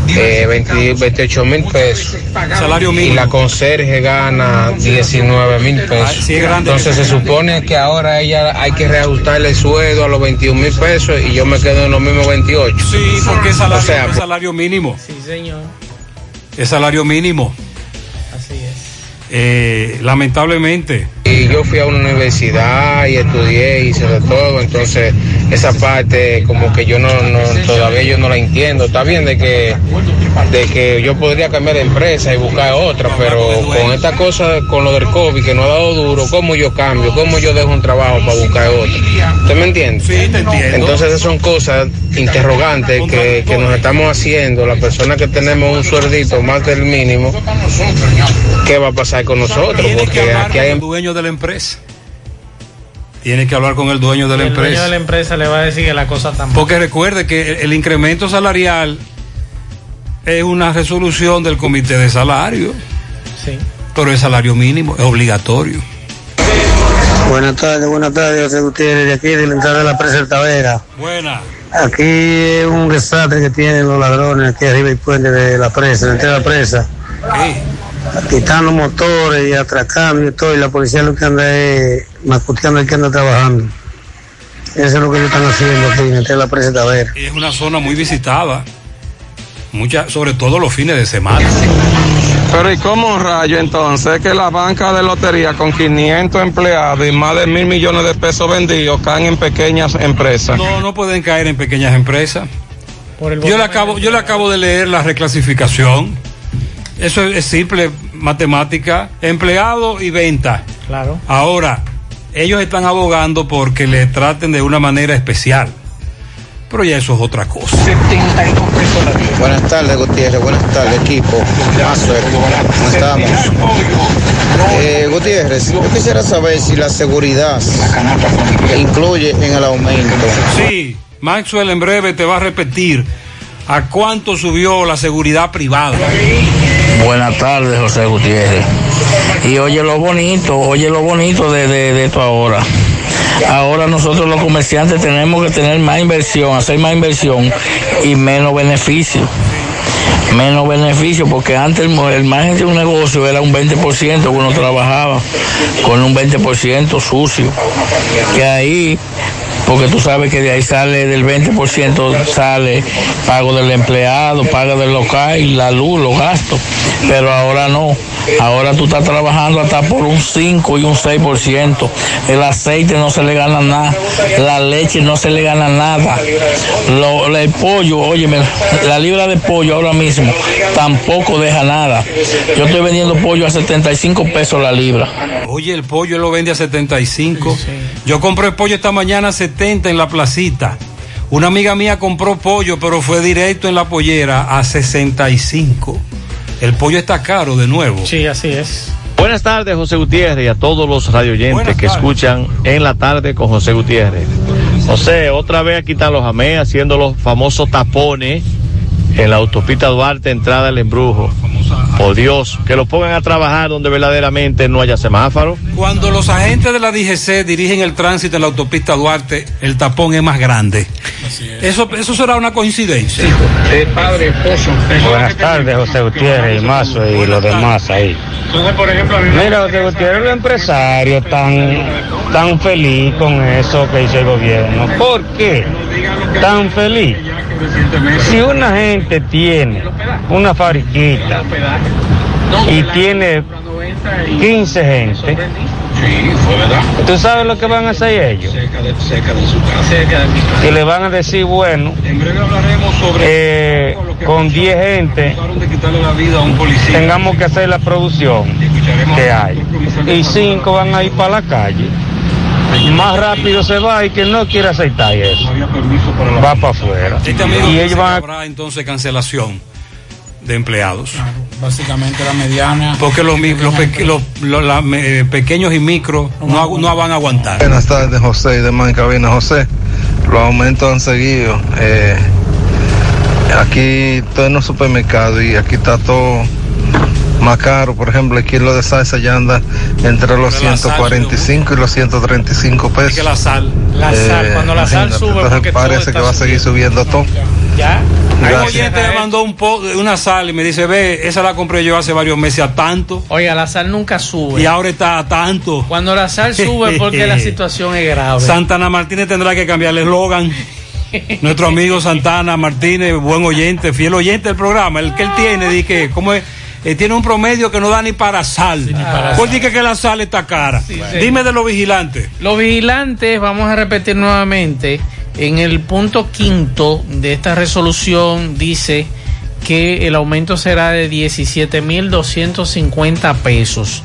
eh, 20 28 mil pesos. Salario Y mínimo. la conserje gana 19 mil pesos. es grande. Entonces se supone que ahora ella hay que reajustarle el sueldo a los 21 mil pesos y yo me quedo en los mismos 28. Sí, porque es salario, O sea, es salario mínimo. Sí, señor. Es salario mínimo. Así es. Eh, lamentablemente. Y yo fui a una universidad y estudié, hice de todo, entonces esa parte como que yo no, no todavía yo no la entiendo. Está bien de que de que yo podría cambiar de empresa y buscar otra, pero con esta cosa, con lo del COVID que no ha dado duro, ¿cómo yo cambio? ¿Cómo yo dejo un trabajo para buscar otro? ¿Usted me entiende? Sí, te entiendo. Entonces esas son cosas interrogantes que, que nos estamos haciendo, las personas que tenemos un sueldito más del mínimo, ¿qué va a pasar con nosotros? Porque aquí hay el dueño de la empresa. Tiene que hablar con el dueño de la el dueño empresa. de la empresa le va a decir que la cosa está mal. Porque recuerde que el- el incremento salarial es una resolución del comité de salario, Sí. pero el salario mínimo es obligatorio. Buenas tardes, buenas tardes, José Gutiérrez, de aquí de la entrada de la presa Tavera. Buena. Aquí es un desastre que tienen los ladrones aquí arriba del puente de la presa, de la entrada de la presa. Quitando motores y atracando y todo, y la policía lo que anda es macuteando el que anda trabajando. Eso es lo que ellos están haciendo aquí en la presa de Tavera. Y es una zona muy visitada. mucha, sobre todo los fines de semana. Pero ¿y cómo rayo entonces que la banca de lotería con 500 empleados y más de mil millones de pesos vendidos caen en pequeñas empresas? No, no pueden caer en pequeñas empresas. Por el Yo le acabo, yo le acabo de leer la reclasificación. Eso es simple matemática, empleado y venta. Claro. Ahora, ellos están abogando porque le traten de una manera especial. Pero ya eso es otra cosa. Buenas tardes, Gutiérrez. Buenas tardes, equipo. Mazo, ¿cómo estamos? Eh, Gutiérrez, yo quisiera saber si la seguridad incluye en el aumento. Sí, Maxwell en breve te va a repetir a cuánto subió la seguridad privada. Buenas tardes, José Gutiérrez. Y oye lo bonito, oye lo bonito de, de, de esto ahora. Ahora nosotros los comerciantes tenemos que tener más inversión, hacer más inversión y menos beneficio. Menos beneficio, porque antes el, margen de un negocio era un 20% que uno trabajaba con un 20% sucio. Que ahí porque tú sabes que de ahí sale del 20% sale pago del empleado, pago del local, la luz, los gastos, pero ahora no. Ahora tú estás trabajando hasta por un 5 y un 6%. El aceite no se le gana nada. La leche no se le gana nada. Lo- el pollo, óyeme, la libra de pollo ahora mismo tampoco deja nada. Yo estoy vendiendo pollo a 75 pesos la libra. Oye, el pollo lo vende a 75. Yo compré pollo esta mañana a 70 en la placita. Una amiga mía compró pollo, pero fue directo en la pollera a 65. El pollo está caro de nuevo. Sí, así es. Buenas tardes, José Gutiérrez, y a todos los radioyentes que escuchan en la tarde con José Gutiérrez. José, otra vez aquí están los AME haciendo los famosos tapones en la autopista Duarte, entrada al embrujo. Por Dios, que lo pongan a trabajar donde verdaderamente no haya semáforo. Cuando los agentes de la DGC dirigen el tránsito en la autopista Duarte, el tapón es más grande. Eso, eso será una coincidencia. padre, esposo. Buenas tardes, José Gutiérrez, y Mazo y los demás ahí. Entonces, por ejemplo, a mí Mira, José Gutiérrez, los empresarios tan, tan feliz con eso que hizo el gobierno. ¿Por qué tan feliz? Si una gente tiene una fabriquita y tiene 15 gente, ¿tú sabes lo que van a hacer ellos? Y le van a decir, bueno, eh, con 10 gente tengamos que hacer la producción que hay. Y 5 van a ir para la calle. Más rápido se va y que no quiere aceptar eso. Va para afuera. Este amigo Y ellos van a habrá entonces cancelación de empleados. Básicamente la mediana. Porque los, los, peque- los- los- la- me- eh, pequeños y micros no, van a aguantar. Buenas tardes, José y demás en cabina. José, los aumentos han seguido. Eh, aquí estoy en los supermercados y aquí está todo más caro. Por ejemplo, el kilo de salsa ya anda entre los Pero la sal 145 y los 135 pesos. que la sal. La sal, Eh, cuando la sal sube, entonces parece que va a seguir subiendo todo. Ya. Un Gracias. oyente me mandó un po- una sal y me dice, ve, esa la compré yo hace varios meses a tanto. Oiga, la sal nunca sube. Y ahora está a tanto. Cuando la sal sube porque la situación es grave. Santana Martínez tendrá que cambiar el eslogan. Nuestro amigo Santana Martínez, buen oyente, fiel oyente del programa, el que él tiene, di que, ¿cómo es? Eh, tiene un promedio que no da ni para sal. para Pues dice que la sal está cara. sí. Dime de los vigilantes. Los vigilantes, vamos a repetir nuevamente, en el punto quinto de esta resolución dice que el aumento será de 17.250 pesos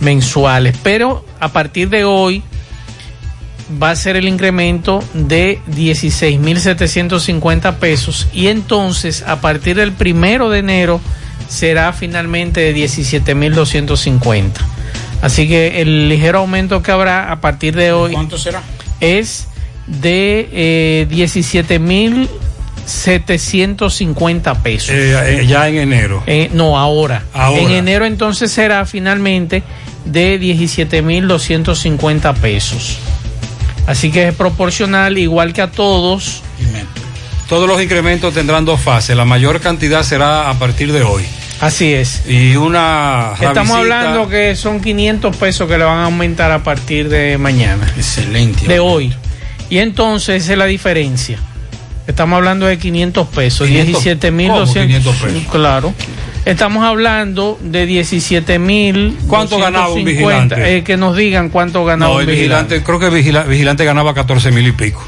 mensuales, pero a partir de hoy va a ser el incremento de 16.750 pesos y entonces a partir del primero de enero será finalmente de 17.250. Así que el ligero aumento que habrá a partir de hoy ¿Cuánto será? es de eh, 17.750 pesos. Eh, eh, ya en enero. Eh, no, ahora. Ahora. En enero entonces será finalmente de 17.250 pesos. Así que es proporcional, igual que a todos. Todos los incrementos tendrán dos fases. La mayor cantidad será a partir de hoy. Así es. Y una. Estamos hablando que son 500 pesos que le van a aumentar a partir de mañana. Excelente. De hoy. Y entonces esa es la diferencia. Estamos hablando de 500 pesos, 500, 17 mil ¿cómo 500 pesos? Claro. Estamos hablando de 17 mil. ¿Cuánto ganaba un vigilante? que nos digan cuánto ganaba No, un el vigilante. vigilante, creo que el vigila- vigilante ganaba 14 mil y pico.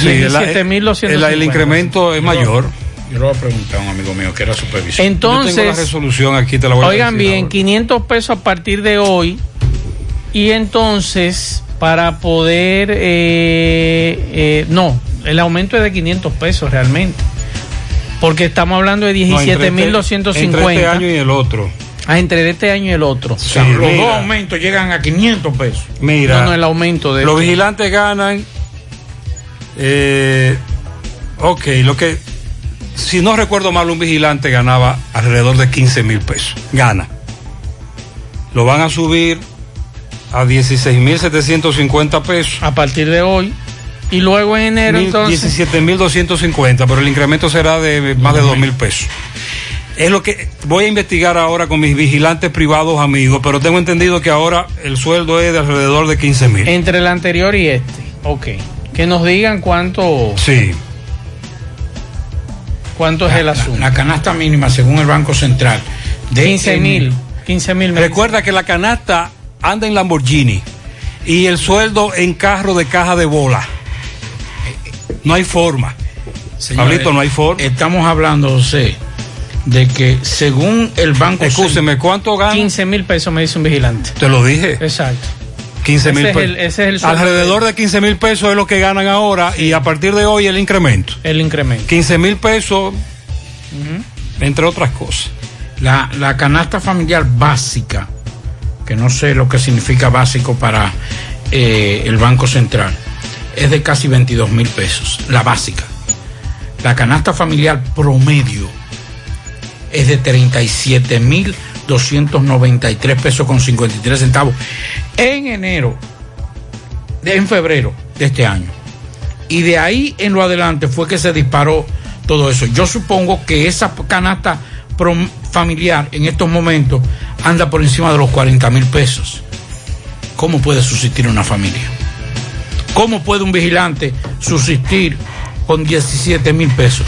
Sí, el, 17.250. el- el incremento es mayor. Yo le voy a preguntar a un amigo mío que era supervisor. Entonces- Yo tengo la resolución aquí, te la voy a Oigan decir bien, 500 pesos a partir de hoy. Y entonces, para poder. eh, eh, no, el aumento es de 500 pesos realmente. Porque estamos hablando de No, entre este- 17.250. Entre este año y el otro. Ah, entre este año y el otro. O sea, Sí, los mira. dos aumentos llegan a 500 pesos. Mira, No, no, el aumento de. los vigilantes ganan. Eh, ok, lo que. Si no recuerdo mal, un vigilante ganaba alrededor de 15 mil pesos. Gana. Lo van a subir a 16.750 pesos. A partir de hoy. Y luego en enero, Mil- entonces. 17.250, pero el incremento será de más de 2.000 pesos. Es lo que voy a investigar ahora con mis vigilantes privados amigos, pero tengo entendido que ahora el sueldo es de alrededor de 15 mil. Entre el anterior y este. Ok. Que nos digan cuánto. Sí. ¿Cuánto es el asunto? La canasta mínima, según el Banco Central, de 15 mil. 15 mil. Recuerda que la canasta anda en Lamborghini y el sueldo en carro de caja de bola. No hay forma. Pablito, no hay forma. Estamos hablando, José, de que según el Banco Escúcheme, ¿cuánto gana? 15 mil pesos me dice un vigilante. Te lo dije. Exacto. 15 mil pesos. el- ese es el Alrededor de 15 mil pesos es lo que ganan ahora y a partir de hoy el incremento. El incremento. 15 mil pesos, entre otras cosas. La, la canasta familiar básica, que no sé lo que significa básico para eh, el Banco Central, es de casi 22 mil pesos, la básica. La canasta familiar promedio es de 37 mil 293 pesos con 53 centavos en enero, de- en febrero de este año. Y de ahí en lo adelante fue que se disparó todo eso. Yo supongo que esa canasta familiar en estos momentos anda por encima de los 40 mil pesos. ¿Cómo puede subsistir una familia? ¿Cómo puede un vigilante subsistir con 17 mil pesos?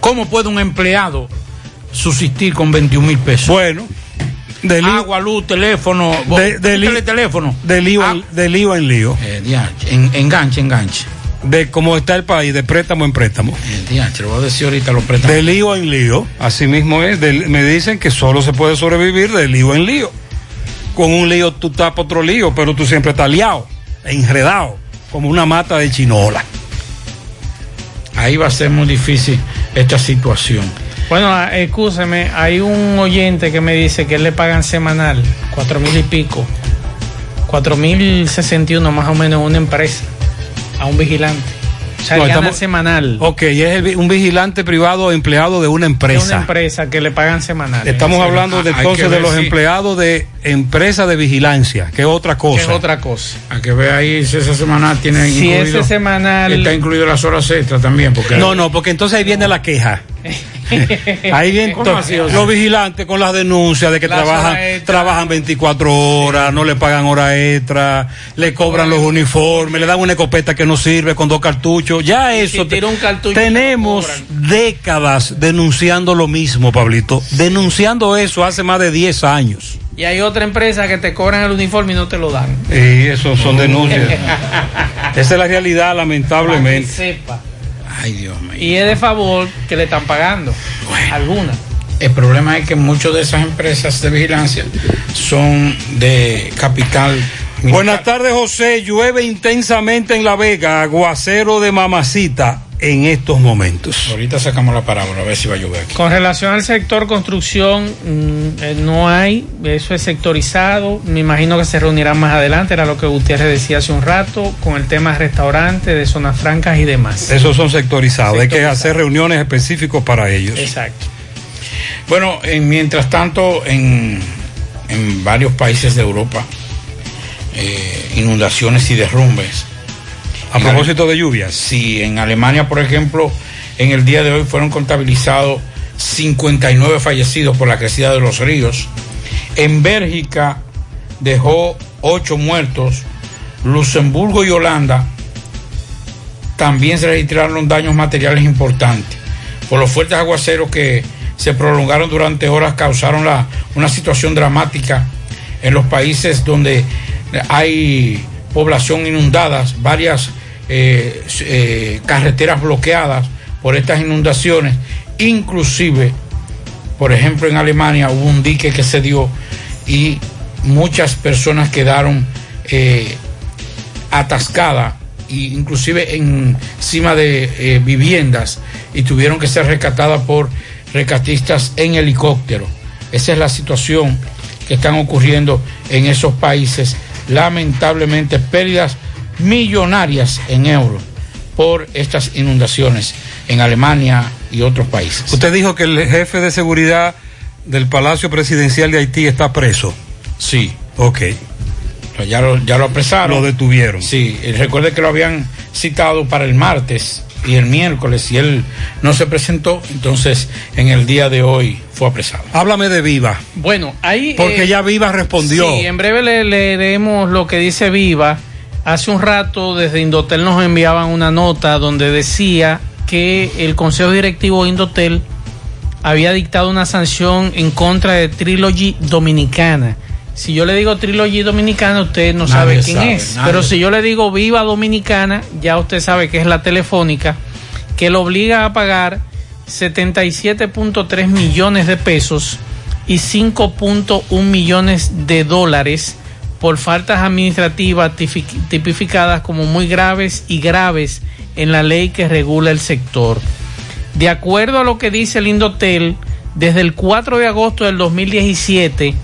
¿Cómo puede un empleado subsistir con 21 mil pesos? Bueno, del agua, luz, teléfono, De- del teléfono. De lío, Ah, en, de lío en lío. eh, en- enganche, enganche. De cómo está el país, de préstamo en préstamo. Eh, lo voy a decir ahorita, lo préstamos. De lío en lío. Así mismo es. del- me dicen que solo se puede sobrevivir de lío en lío. Con un lío tú tapas otro lío, pero tú siempre estás liado, enredado, como una mata de chinola. Ahí va a ser muy difícil esta situación. Bueno, ah, excúseme, hay un oyente que me dice que le pagan semanal, cuatro mil y pico, cuatro mil sesenta y uno más o menos en una empresa, a un vigilante. O sea, No, gana estamos- semanal. Ok, es el un vigilante privado empleado de una Es empresa. una empresa que le pagan semanal. Estamos hablando de, hay que entonces de los si- empleados de empresa de vigilancia, que es otra Que cosa. es otra cosa. A que vea ahí si esa semanal tiene Si incluido. ese semanal. Está incluido las horas extras también. Porque No, no, porque entonces ahí viene la queja. Ahí viene ¿Cómo to- así, José? los vigilantes con las denuncias de que trabajan, trabajan 24 horas, no le pagan hora extra, le cobran los uniformes, le dan una escopeta que no sirve con dos cartuchos. Ya Y eso. si tira un cartucho, tenemos te décadas denunciando lo mismo, Pablito. Denunciando eso hace más de 10 años. Y hay otra empresa que te cobran el uniforme y no te lo dan. Y eso son denuncias. Esa es la realidad, Para que lamentablemente. sepa. Ay, Dios mío. Y es de favor que le están pagando. Algunas. El problema es que muchas de esas empresas de vigilancia son de capital. militar. Buenas tardes, José. Llueve intensamente en La Vega, aguacero de mamacita en estos momentos. Ahorita sacamos la parábola a ver si va a llover aquí. Con relación al sector construcción, mm, eh, no hay, eso es sectorizado. Me imagino que se reunirán más adelante, era lo que Gutiérrez decía hace un rato, con el tema restaurante, de zonas francas y demás. Esos son sectorizados. Hay que hacer reuniones específicas para ellos. Exacto. Bueno, en- mientras tanto, en, en varios países de Europa, eh, inundaciones y derrumbes. A propósito de lluvias. Sí, en Alemania, por ejemplo, en el día de hoy fueron contabilizados 59 fallecidos por la crecida de los ríos. En Bélgica dejó 8 muertos. Luxemburgo y Holanda también se registraron daños materiales importantes. Por los fuertes aguaceros que se prolongaron durante horas causaron la- una situación dramática en los países donde hay población inundadas, varias eh, eh, carreteras bloqueadas por estas inundaciones, inclusive, por ejemplo, en Alemania hubo un dique que se dio y muchas personas quedaron eh, atascadas, e inclusive encima de viviendas y tuvieron que ser rescatadas por rescatistas en helicóptero. Esa es la situación que están ocurriendo en esos países. Lamentablemente, pérdidas millonarias en euros por estas inundaciones en Alemania y otros países. Usted dijo que el jefe de seguridad del Palacio Presidencial de Haití está preso. Sí. Ok. Ya lo, ya lo apresaron. Lo detuvieron. Sí, y recuerde que lo habían citado para el martes y el miércoles y él no se presentó, entonces en el día de hoy fue apresado. Háblame de Viva. Bueno, ahí. Porque eh, ya Viva respondió. Sí, en breve le le leemos lo que dice Viva. Hace un rato desde Indotel nos enviaban una nota donde decía que el Consejo Directivo de Indotel había dictado una sanción en contra de Trilogy Dominicana. Si yo le digo Trilogy Dominicana, usted no Nadie sabe quién sabe, es. nadie Pero si yo le digo Viva Dominicana, ya usted sabe que es la telefónica, que lo obliga a pagar 77.3 millones de pesos y 5.1 millones de dólares por faltas administrativas tipificadas como muy graves y graves en la ley que regula el sector. De acuerdo a lo que dice el Indotel, desde el 4 de agosto del 2017,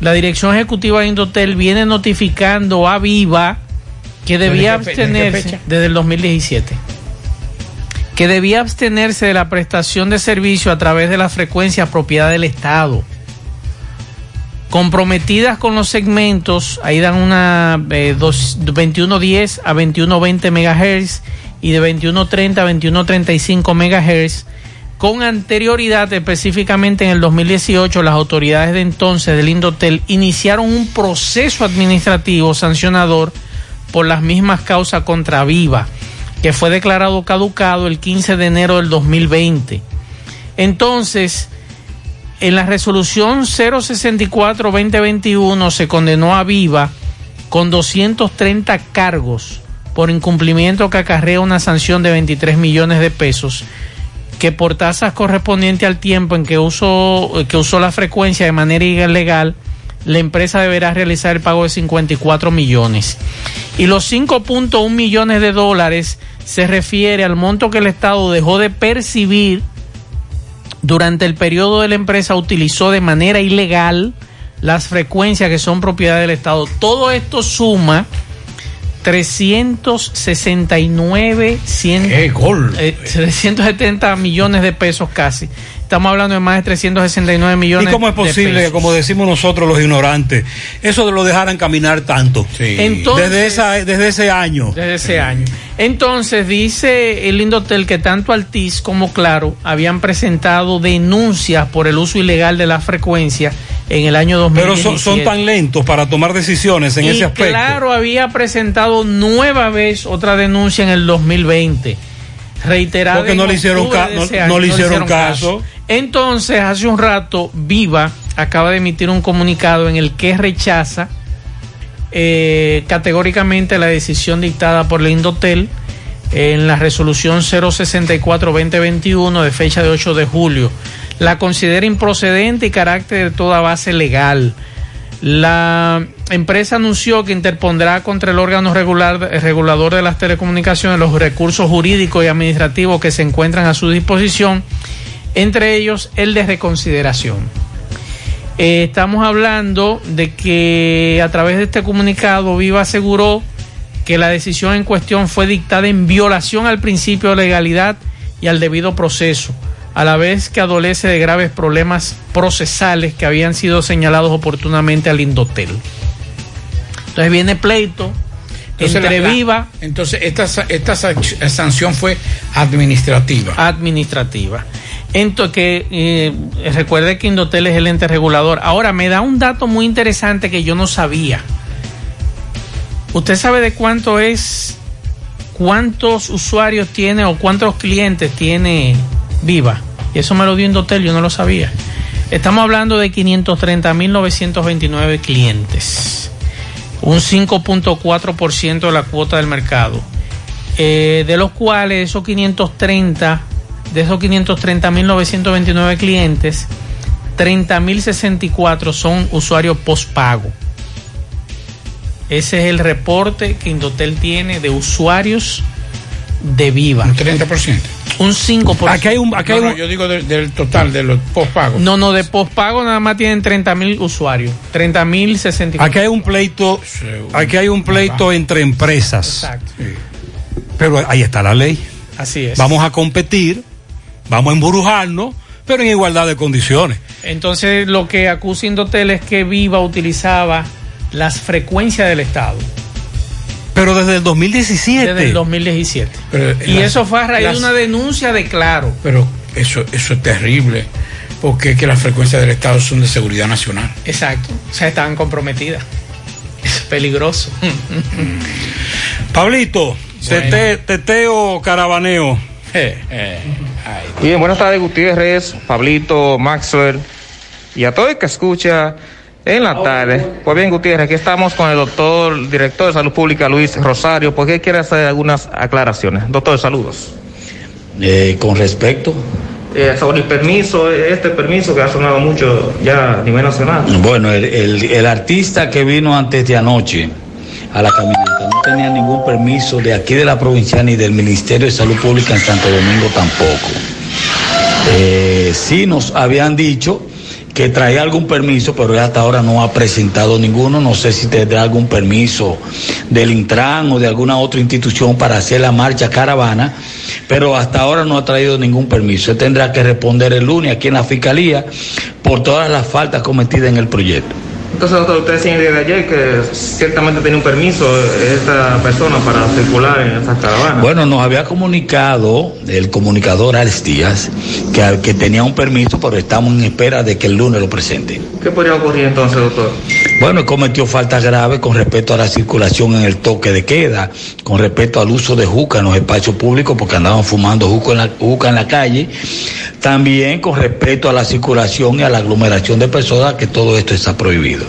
la Dirección Ejecutiva de Indotel viene notificando a Viva que debía ¿Desde qué fe- desde qué abstenerse desde el 2017 que debía abstenerse de la prestación de servicio a través de la frecuencia propiedad del Estado. Comprometidas con los segmentos, ahí dan una eh, dos- 2110 a 2120 MHz y de 2130 a 2135 MHz. Con anterioridad, específicamente en el 2018, las autoridades de entonces del Indotel iniciaron un proceso administrativo sancionador por las mismas causas contra Viva, que fue declarado caducado el 15 de enero del 2020. Entonces, en la resolución 064-2021 se condenó a Viva con 230 cargos por incumplimiento que acarrea una sanción de 23 millones de pesos que por tasas correspondientes al tiempo en que usó, que usó la frecuencia de manera ilegal, la empresa deberá realizar el pago de 54 millones. Y los 5.1 millones de dólares se refiere al monto que el Estado dejó de percibir durante el periodo de la empresa utilizó de manera ilegal las frecuencias que son propiedad del Estado. Todo esto suma 369 100, eh, 370 millones de pesos casi. Estamos hablando de más de 369 ¿Y millones cómo es posible que, como decimos nosotros los ignorantes, eso de lo dejaran caminar tanto? Entonces- desde, esa, desde ese año. Desde ese año. Entonces dice el Indotel que tanto Altiz como Claro habían presentado denuncias por el uso ilegal de la frecuencia en el año Pero 2017. son, son tan lentos para tomar decisiones en y ese aspecto. Claro había presentado nueva vez otra denuncia en el 2020. Reiterada. Porque no le hicieron ca- no- le hicieron caso. Entonces, hace un rato, Viva acaba de emitir un comunicado en el que rechaza eh, categóricamente la decisión dictada por la Indotel en la resolución 064-2021 de fecha de 8 de julio. La considera improcedente y carácter de toda base legal. La empresa anunció que interpondrá contra el órgano regulador de las telecomunicaciones los recursos jurídicos y administrativos que se encuentran a su disposición, entre ellos el de reconsideración. Eh, estamos hablando de que a través de este comunicado Viva aseguró que la decisión en cuestión fue dictada en violación al principio de legalidad y al debido proceso, a la vez que adolece de graves problemas procesales que habían sido señalados oportunamente al Indotel. Entonces viene pleito Entonces, entre la- Viva Entonces, esta, esta sa- sanción fue administrativa. administrativa. Entonces, que eh, recuerde que Indotel es el ente regulador. Ahora, me da un dato muy interesante que yo no sabía. ¿Usted sabe de cuánto es cuántos usuarios tiene o cuántos clientes tiene Viva. Y eso me lo dio Indotel, yo no lo sabía. Estamos hablando de 530.929 clientes. Un 5.4% de la cuota del mercado. Eh, de los cuales esos 530, de esos 530.929 clientes, 30.064 son usuarios postpago. Ese es el reporte que Indotel tiene de usuarios de Viva. Un 30%. Un 5%. Aquí hay un, aquí hay un- yo digo de- del total de los postpagos. No, no, de postpago nada más tienen 30 mil usuarios. 30 mil 64. Aquí hay un pleito, aquí hay un pleito entre empresas. Exacto. Pero ahí está la ley. Así es. Vamos a competir, vamos a embrujarnos, pero en igualdad de condiciones. Entonces, lo que acusa Indotel es que Viva utilizaba las frecuencias del Estado. Pero desde el 2017. Desde el 2017. Pero y las- eso fue a raíz las- de una denuncia de Claro. Pero eso, eso es terrible, porque es que las frecuencias del Estado son de seguridad nacional. Exacto. O sea, estaban comprometidas. Es peligroso. Pablito, tete- teteo caravaneo. Bien, buenas tardes Gutiérrez, Pablito, Maxwell y a todo el que escucha en la tarde. Pues bien Gutiérrez, aquí estamos con el doctor, director de Salud Pública Luis Rosario, porque quiere hacer algunas aclaraciones. Doctor, saludos. Eh, con respecto, Eh, sobre el permiso, este permiso que ha sonado mucho ya a nivel nacional. bueno, el, el- el artista que vino antes de anoche a la caminata no tenía ningún permiso de aquí de la provincia ni del Ministerio de Salud Pública en Santo Domingo tampoco. Eh, sí nos habían dicho que traía algún permiso, pero él hasta ahora no ha presentado ninguno. No sé si tendrá algún permiso del Intran o de alguna otra institución para hacer la marcha caravana, pero hasta ahora no ha traído ningún permiso. Él tendrá que responder el lunes aquí en la Fiscalía por todas las faltas cometidas en el proyecto. Entonces, doctor, usted decía el día de ayer que ciertamente tenía un permiso esta persona para circular en esas caravanas. Bueno, nos había comunicado el comunicador Alex Díaz que, que tenía un permiso, pero estamos en espera de que el lunes lo presente. ¿Qué podría ocurrir entonces, doctor? Bueno, cometió faltas graves con respecto a la circulación en el toque de queda, con respecto al uso de juca en los espacios públicos, porque andaban fumando juca en la, juca en la calle. También con respecto a la circulación y a la aglomeración de personas, que todo esto está prohibido.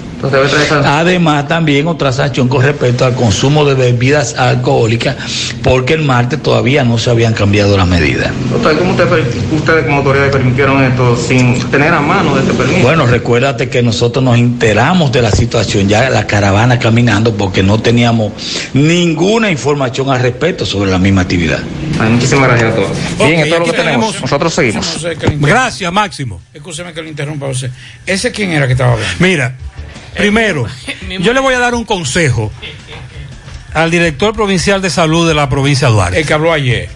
Además, también otra sanción con respecto al consumo de bebidas alcohólicas, porque el martes todavía no se habían cambiado las medidas. Doctor, ¿cómo usted- ustedes como autoridades permitieron esto sin tener a mano este permiso? Bueno, recuérdate que nosotros nos enteramos de la situación, ya la caravana caminando, porque no teníamos ninguna información al respecto sobre la misma actividad. Ay, muchísimas gracias a todos. Bien, esto es lo aquí que tenemos. Nosotros seguimos. No sé. Gracias, Máximo. Escúcheme que le interrumpa usted. ¿Ese quién era que estaba hablando? Mira, primero, yo le voy a dar un consejo al director provincial de salud de la provincia de Duarte. El que habló ayer.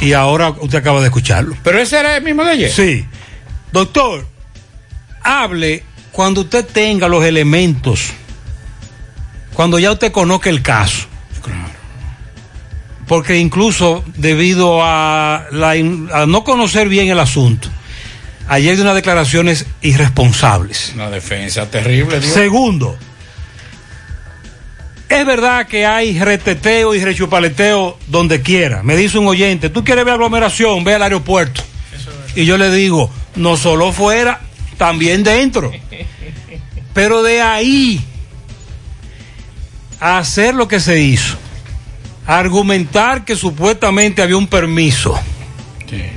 Y ahora usted acaba de escucharlo. ¿Pero ese era el mismo de ayer? Sí. Doctor, hable cuando usted tenga los elementos, cuando ya usted conozca el caso. Porque incluso debido a, la a no conocer bien el asunto, ayer de unas declaraciones irresponsables. Una defensa terrible. Dios. Segundo, es verdad que hay reteteo y rechupaleteo donde quiera. Me dice un oyente, tú quieres ver aglomeración, ve al aeropuerto. Y yo le digo, no solo fuera, también dentro. Pero de ahí a hacer lo que se hizo, argumentar que supuestamente había un permiso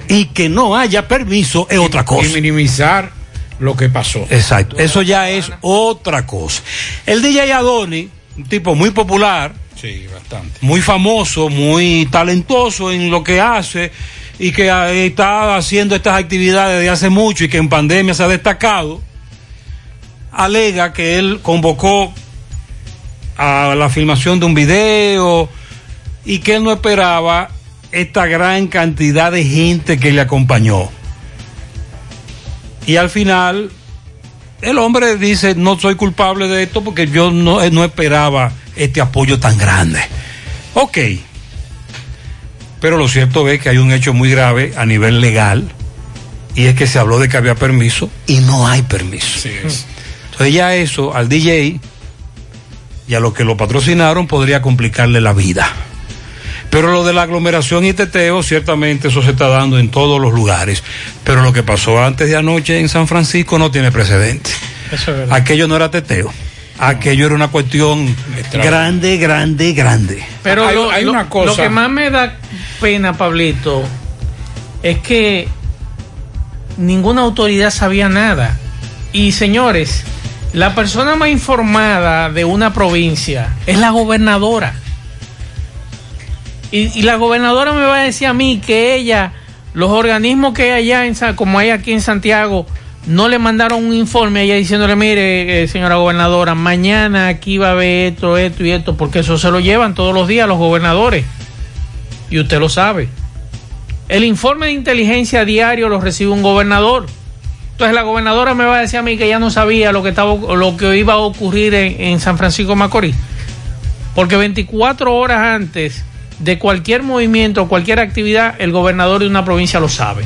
y que no haya permiso es otra cosa. Y minimizar lo que pasó. Exacto, eso ya es otra cosa. El DJ Adoni, un tipo muy popular, Sí, bastante. muy famoso, muy talentoso en lo que hace y que está haciendo estas actividades desde hace mucho y que en pandemia se ha destacado, alega que él convocó a la filmación de un video y que él no esperaba esta gran cantidad de gente que le acompañó. Y al final, el hombre dice, no soy culpable de esto porque yo no, eh, no esperaba este apoyo tan grande. Ok. Pero lo cierto es que hay un hecho muy grave a nivel legal y es que se habló de que había permiso y no hay permiso. Entonces ya eso al DJ y a los que lo patrocinaron podría complicarle la vida. Pero lo de la aglomeración y teteo, ciertamente eso se está dando en todos los lugares. Pero lo que pasó antes de anoche en San Francisco no tiene precedente. Eso es verdad. Aquello no era teteo. Aquello era una cuestión grande, grande, grande. Pero Hay- lo, hay lo- una cosa- lo que más me da pena, Pablito, es que ninguna autoridad sabía nada. Y señores, la persona más informada de una provincia es la gobernadora. Y, y la gobernadora me va a decir a mí que ella, los organismos que hay allá, en, como hay aquí en Santiago, no le mandaron un informe ella diciéndole, mire, eh, señora gobernadora, mañana aquí va a haber esto, esto y esto, porque eso se lo llevan todos los días los gobernadores. Y usted lo sabe. El informe de inteligencia diario lo recibe un gobernador. Entonces la gobernadora me va a decir a mí que ya no sabía lo que, estaba, lo que iba a ocurrir en, en San Francisco Macorís. Porque 24 horas antes de cualquier movimiento, cualquier actividad, el gobernador de una provincia lo sabe.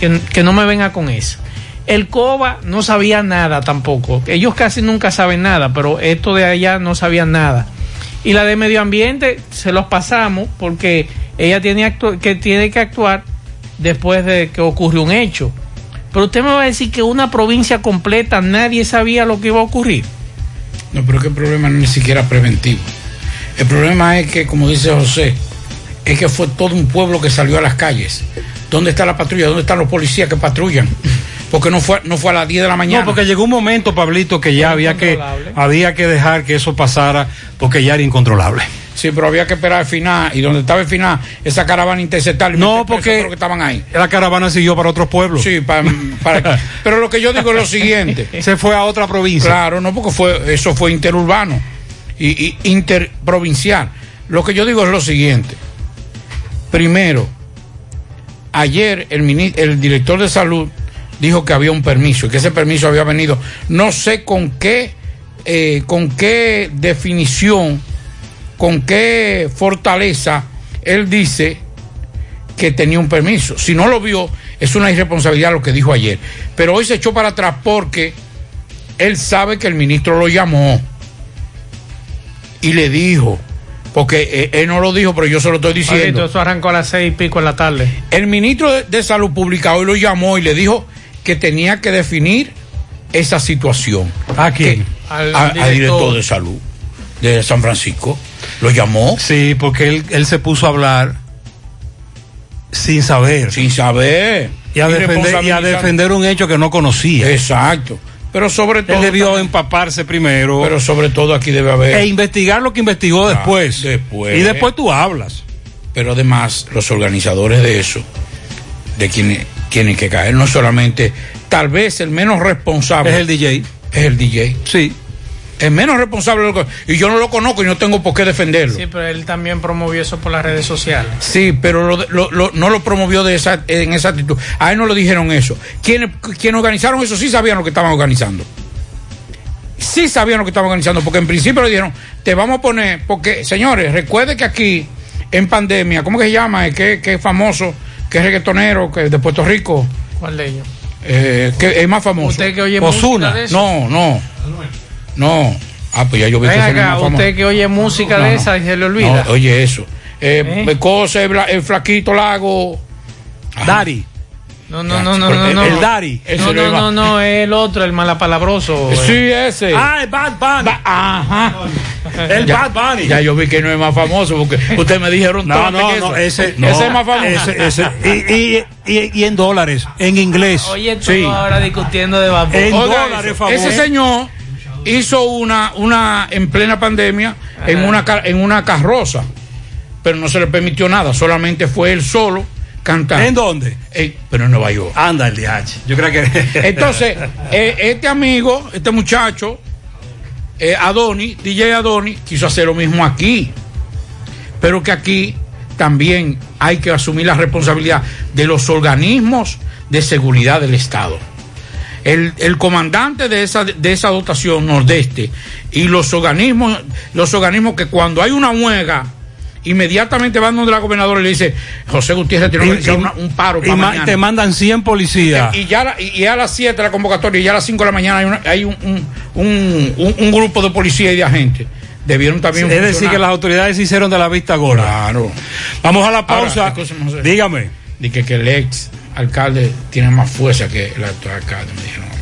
Que, no me venga con eso. El COBA no sabía nada tampoco. Ellos casi nunca saben nada, pero esto de allá no sabían nada. Y la de medio ambiente se los pasamos porque ella tiene que tiene que actuar después de que ocurre un hecho. Pero usted me va a decir que una provincia completa nadie sabía lo que iba a ocurrir. No, pero el problema no es ni siquiera preventivo. El problema es que, como dice José, es que fue todo un pueblo que salió a las calles. ¿Dónde está la patrulla? ¿Dónde están los policías que patrullan? Porque no fue, no fue a las 10 de la mañana. No, porque llegó un momento, Pablito, que ya había que, había que dejar que eso pasara porque ya era incontrolable. Sí, pero había que esperar al final. Y donde estaba el final, esa caravana interceptar. No, porque que estaban ahí. la caravana siguió para otros pueblos. Sí, para, para- pero lo que yo digo es lo siguiente. Se fue a otra provincia. Claro, no, porque fue, eso fue interurbano y, interprovincial. Lo que yo digo es lo siguiente. Primero, ayer el, el director de salud dijo que había un permiso y que ese permiso había venido, no sé con qué, eh, con qué definición, con qué fortaleza él dice que tenía un permiso. Si no lo vio, es una irresponsabilidad lo que dijo ayer. Pero hoy se echó para atrás porque él sabe que el ministro lo llamó y le dijo, porque eh, él no lo dijo, pero yo se lo estoy diciendo. eso arrancó a las seis y pico en la tarde. El ministro de, de Salud Pública hoy lo llamó y le dijo que tenía que definir esa situación. ¿A quién? Al A- Al director. de salud de San Francisco. Lo llamó. Sí, porque él, él se puso a hablar sin saber. Sin saber. Y a, defender, y a defender un hecho que no conocía. Exacto. Pero sobre todo. Él debió empaparse primero. Pero sobre todo aquí debe haber. E investigar lo que investigó Ah, después. después. Y después tú hablas. Pero además, los organizadores de eso, de quienes tienen que caer, no solamente, tal vez el menos responsable. Es el DJ. Es el DJ. Sí. El menos responsable. de lo que- Y yo no lo conozco y no tengo por qué defenderlo. Sí, pero él también promovió eso por las redes sociales. Sí, pero lo- lo- lo- no lo promovió de esa, en esa actitud. A él no le dijeron eso. Quienes, quienes organizaron eso sí sabían lo que estaban organizando. Sí sabían lo que estaban organizando, porque en principio le dijeron, te vamos a poner, porque señores, recuerde que aquí, en pandemia, ¿cómo que se llama? Que es famoso, que es reggaetonero, que es de Puerto Rico, ¿Cuál de ellos? eh, que es más famoso. Usted que oye Ozuna. música de eso. No, no. No. Ah, pues ya yo vi que Ven acá, usted que oye música No, de no. esa y se le olvida. No, oye eso. Eh, Cosa, el, bla- el flaquito lago. Dari. No, no, no, no, no, El- no. el Dari. No, no no, no, el otro, el malapalabroso. Sí, ese. Ah, el Bad Bunny. Ajá. El Ya- Bad Bunny. Ya yo vi que no es más famoso porque ustedes me dijeron No, no, que no, eso. ese, no, ese es más famoso. ese- ese- y, y- y- y en dólares, en inglés. Oye, tú Sí. ahora discutiendo de Bad Bunny. En Oiga dólares, eso, favor. Ese señor hizo una, una en plena pandemia en una, en una carroza, pero no se le permitió nada, solamente fue él solo cantando. ¿En dónde? Eh, pero en Nueva York. Anda el DH. Yo creo que. Entonces, eh, este amigo, este muchacho, eh, Adoni, DJ Adoni, quiso hacer lo mismo aquí. Pero que aquí también hay que asumir la responsabilidad de los organismos de seguridad del Estado. El, el comandante de esa, de esa dotación nordeste y los organismos, los organismos que cuando hay una huelga, inmediatamente van donde la gobernadora y le dice, José Gutiérrez tiene que Y- organizar y- una- un paro y para ma- mañana". te mandan 100 policías. Y ya, la- y, y a las 7 de la convocatoria y ya a las 5 de la mañana hay, una- hay un, un, un- un- grupo de policía y de agentes debieron también. Es decir, que las autoridades se hicieron de la vista gorda. Claro. Vamos a la pausa. Ahora. Dígame. Dije que el ex alcalde tiene más fuerza que el actual alcalde, me dijeron.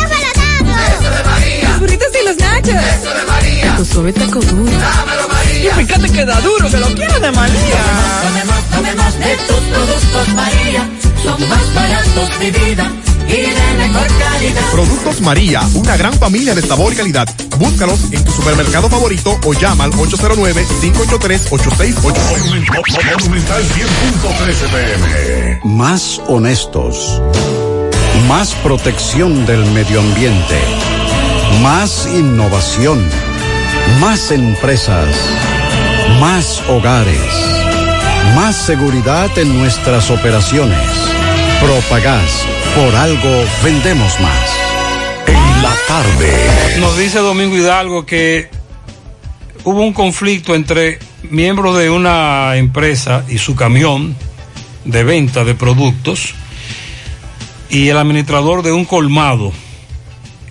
burritos y los nachos. Eso de María. Tu suave taco duro. Dámelo, María. Y fíjate que da duro, que lo quiero de María. Tomemos, tomemos de tus productos, María. Son más baratos de vida y de mejor calidad. Productos María, una gran familia de sabor y calidad. Búscalos en tu supermercado favorito o llama al 809-583-8689. Monumental 100.13 pm. Más honestos. Más protección del medio ambiente. Más innovación. Más empresas. Más hogares. Más seguridad en nuestras operaciones. Propagás. Por algo vendemos más. En la tarde. Nos dice Domingo Hidalgo que hubo un conflicto entre miembros de una empresa y su camión de venta de productos y el administrador de un colmado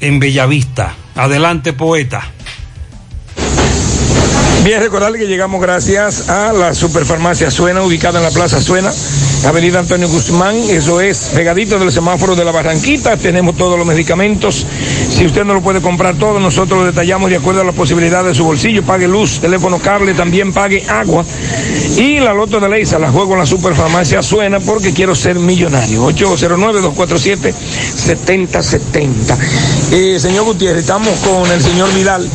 en Bellavista. Adelante, poeta. Bien, recordarle que llegamos gracias a la Superfarmacia Suena, ubicada en la Plaza Suena, Avenida Antonio Guzmán, eso es pegadito del semáforo de la Barranquita, tenemos todos los medicamentos, si usted no lo puede comprar todo, nosotros lo detallamos de acuerdo a la posibilidad de su bolsillo, pague luz, teléfono, cable, también pague agua, y la loto de Leisa, la juego en la Superfarmacia Suena porque quiero ser millonario, 809-247-7070. Eh, señor Gutiérrez, estamos con el señor Vidal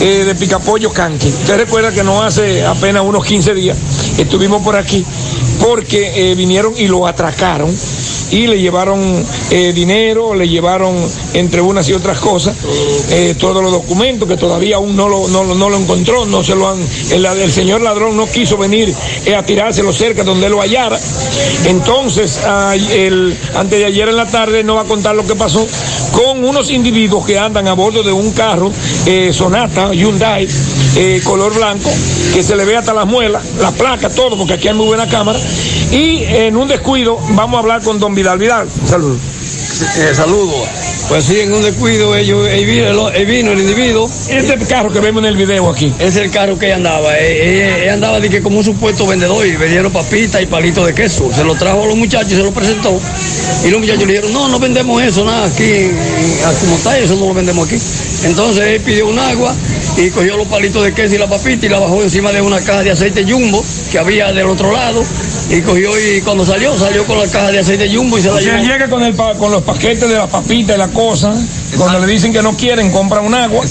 eh, de Picapollo Canqui. Usted recuerda que no hace apenas unos 15 días estuvimos por aquí porque eh, vinieron y lo atracaron y le llevaron eh, dinero, le llevaron entre unas y otras cosas eh, todos los documentos que todavía aún no lo, no, no lo encontró, no se lo han, el, señor ladrón no quiso venir eh, a tirárselo cerca donde lo hallara. Entonces, el, antes de ayer en la tarde no va a contar lo que pasó con unos individuos que andan a bordo de un carro Sonata Hyundai eh, color blanco que se le ve hasta las muelas, la placa, todo, porque aquí hay muy buena cámara. Y en un descuido vamos a hablar con don Vidal Vidal. Saludos. Saludos. Pues sí, en un descuido ellos, ahí vino, el, vino el individuo. Este carro que vemos en el video aquí. Es el carro que ella andaba. Ella, ella andaba de que como un supuesto vendedor y vendieron papitas y palitos de queso. Se lo trajo a los muchachos y se lo presentó. Y los muchachos le dijeron, no, no vendemos eso, nada, aquí, como está, eso no lo vendemos aquí. Entonces él pidió un agua y cogió los palitos de queso y la papita y la bajó encima de una caja de aceite jumbo que había del otro lado. Y cogió y cuando salió, salió con la caja de aceite jumbo y se la sea, llevó. llega con, el, con los paquetes de la papita y la cosa. Cuando le dicen que no quieren, compra un agua.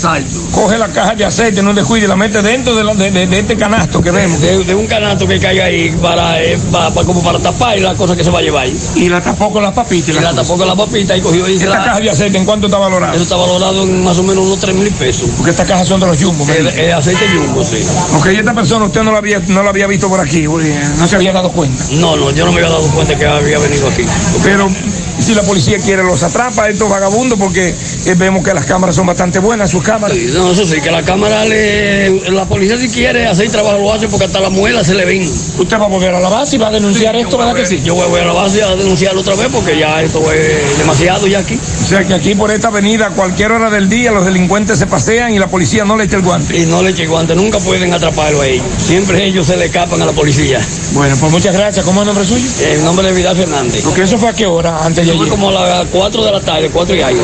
Coge la caja de aceite, no descuide, y la mete dentro de, la- de- de- de este canasto que vemos. de, un canasto que caiga ahí para, eh, como para tapar y la cosa que se va a llevar ahí. Y la tapó con las papitas. Y la tapó con la papita y cogió y Esta la- caja de aceite, ¿en cuánto está valorada? Eso está valorado en más o menos unos 3 mil pesos. Porque estas cajas son de los jumbo. me El, el aceite jumbo, sí. Ok, esta persona usted no la había, no la había visto por aquí, porque no se había dado cuenta. No, no, yo no me había dado cuenta que había venido aquí. Pero si la policía quiere, los atrapa a estos vagabundos, porque eh, vemos que las cámaras son bastante buenas, sus cámaras. Sí, no, eso sí, que la cámara le. La policía, si quiere hacer el trabajo, lo hace porque hasta la muela se le ven. ¿Usted va a volver a la base y va a denunciar esto, verdad que sí? Yo voy, a la base a denunciarlo otra vez porque ya esto es demasiado ya aquí. O sea que aquí por esta avenida, a cualquier hora del día, los delincuentes se pasean y la policía no le echa el guante. Y no le eche guante, nunca pueden atraparlo a ellos. Siempre ellos se le escapan a la policía. Bueno, pues muchas gracias. ¿Cómo es el nombre suyo? El nombre de Vidal Fernández. Porque eso fue a qué hora, antes Fue ayer. como a las 4 de la tarde, 4 y algo.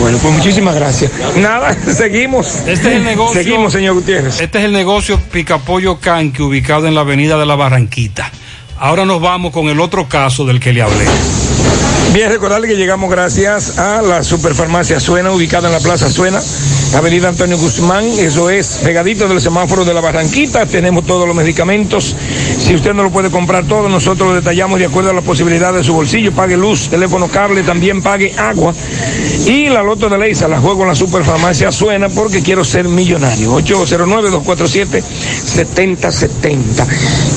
Bueno, pues muchísimas gracias. Nada, seguimos. Este es el negocio. Seguimos, señor Gutiérrez. Este es el negocio Picapollo Canque, ubicado en la avenida de la Barranquita. Ahora nos vamos con el otro caso del que le hablé. Bien, recordarle que llegamos gracias a la Superfarmacia Suena, ubicada en la Plaza Suena, Avenida Antonio Guzmán, eso es pegadito del semáforo de la Barranquita, tenemos todos los medicamentos, si usted no lo puede comprar todo, nosotros lo detallamos de acuerdo a la posibilidad de su bolsillo, pague luz, teléfono, cable, también pague agua. Y la Loto de Leisa la juego en la Superfarmacia Suena porque quiero ser millonario, 809-247-7070.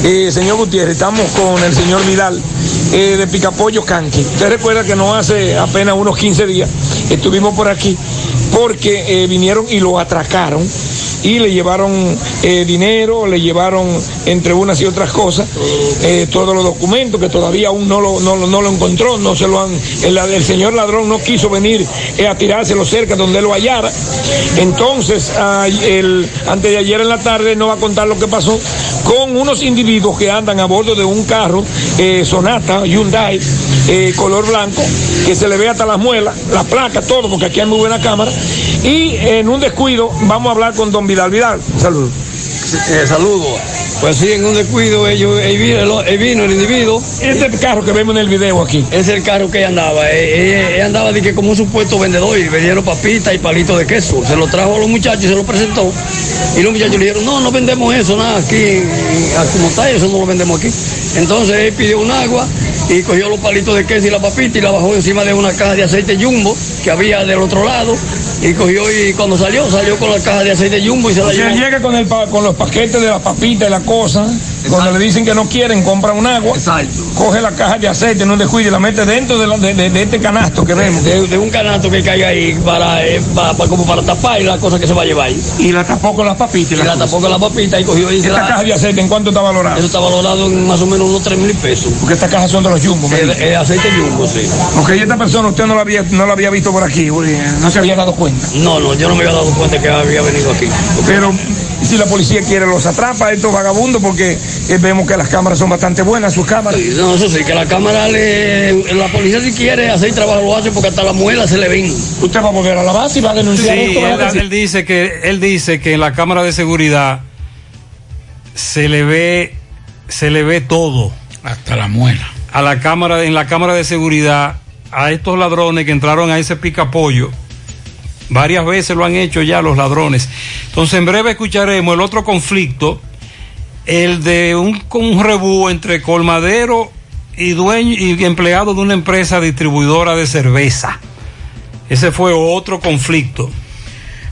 Eh, señor Gutiérrez, estamos con el señor Vidal eh, de Picapollo Canqui. Usted recuerda que no hace apenas unos 15 días estuvimos por aquí porque eh, vinieron y lo atracaron y le llevaron eh, dinero, le llevaron entre unas y otras cosas eh, todos los documentos que todavía aún no lo, no, no lo encontró, no se lo han, el, el señor ladrón no quiso venir eh, a tirárselo cerca donde lo hallara. Entonces, el- antes de ayer en la tarde no va a contar lo que pasó con unos individuos que andan a bordo de un carro Sonata Hyundai eh, color blanco que se le ve hasta las muelas, las placas, todo, porque aquí hay muy buena cámara. Y en un descuido vamos a hablar con don Vidal Vidal. Saludos. Saludos. Pues sí, en un descuido ellos, el- ahí vino el individuo. Este carro que vemos en el video aquí. Es el carro que ella andaba. Ella, ella andaba de que como un supuesto vendedor y vendieron papitas y palitos de queso. Se lo trajo a los muchachos y se lo presentó. Y los muchachos le dijeron, no, no vendemos eso, nada, aquí, en- en- como está, eso no lo vendemos aquí. Entonces él pidió un agua y cogió los palitos de queso y la papita y la bajó encima de una caja de aceite jumbo que había del otro lado. Y cogió y cuando salió, salió con la caja de aceite jumbo y se la sea, llevó. llega con, el, pa- con los paquetes de las papitas y la cosa. Cuando le dicen que no quieren, compra un agua. Coge la caja de aceite descuido y la mete dentro de, la- de- de- de este canasto que vemos. De, un canasto que caiga ahí para, eh, para- para- como para tapar la cosa que se va a llevar ahí. Y la tapó con las papitas. Y la tapó con las papitas y cogió y Esta la- caja de aceite, ¿en cuánto está valorada? Eso está valorado en más o menos unos 3 mil pesos. Porque estas cajas son de los jumbos. me El, dice. el aceite jumbo, sí. Ok, esta persona usted no la había, no la había visto por aquí, eh, no se había dado cuenta. No, no, yo no me había dado cuenta que había venido aquí. Pero si la policía quiere los atrapa a estos vagabundos porque eh, vemos que las cámaras son bastante buenas, sus cámaras. Sí, No, eso sí, que la cámara le. La policía si quiere hacer trabajo lo hace porque hasta la muela se le ven. Usted va a volver a la base y va a Sí, denunciar esto. él, ¿verdad? él dice que él dice que en la cámara de seguridad se le ve se le ve todo hasta la muela a la cámara en la cámara de seguridad a estos ladrones que entraron a ese picapollo varias veces lo han hecho ya los ladrones entonces en breve escucharemos el otro conflicto el de un, un rebú entre colmadero y dueño y empleado de una empresa distribuidora de cerveza ese fue otro conflicto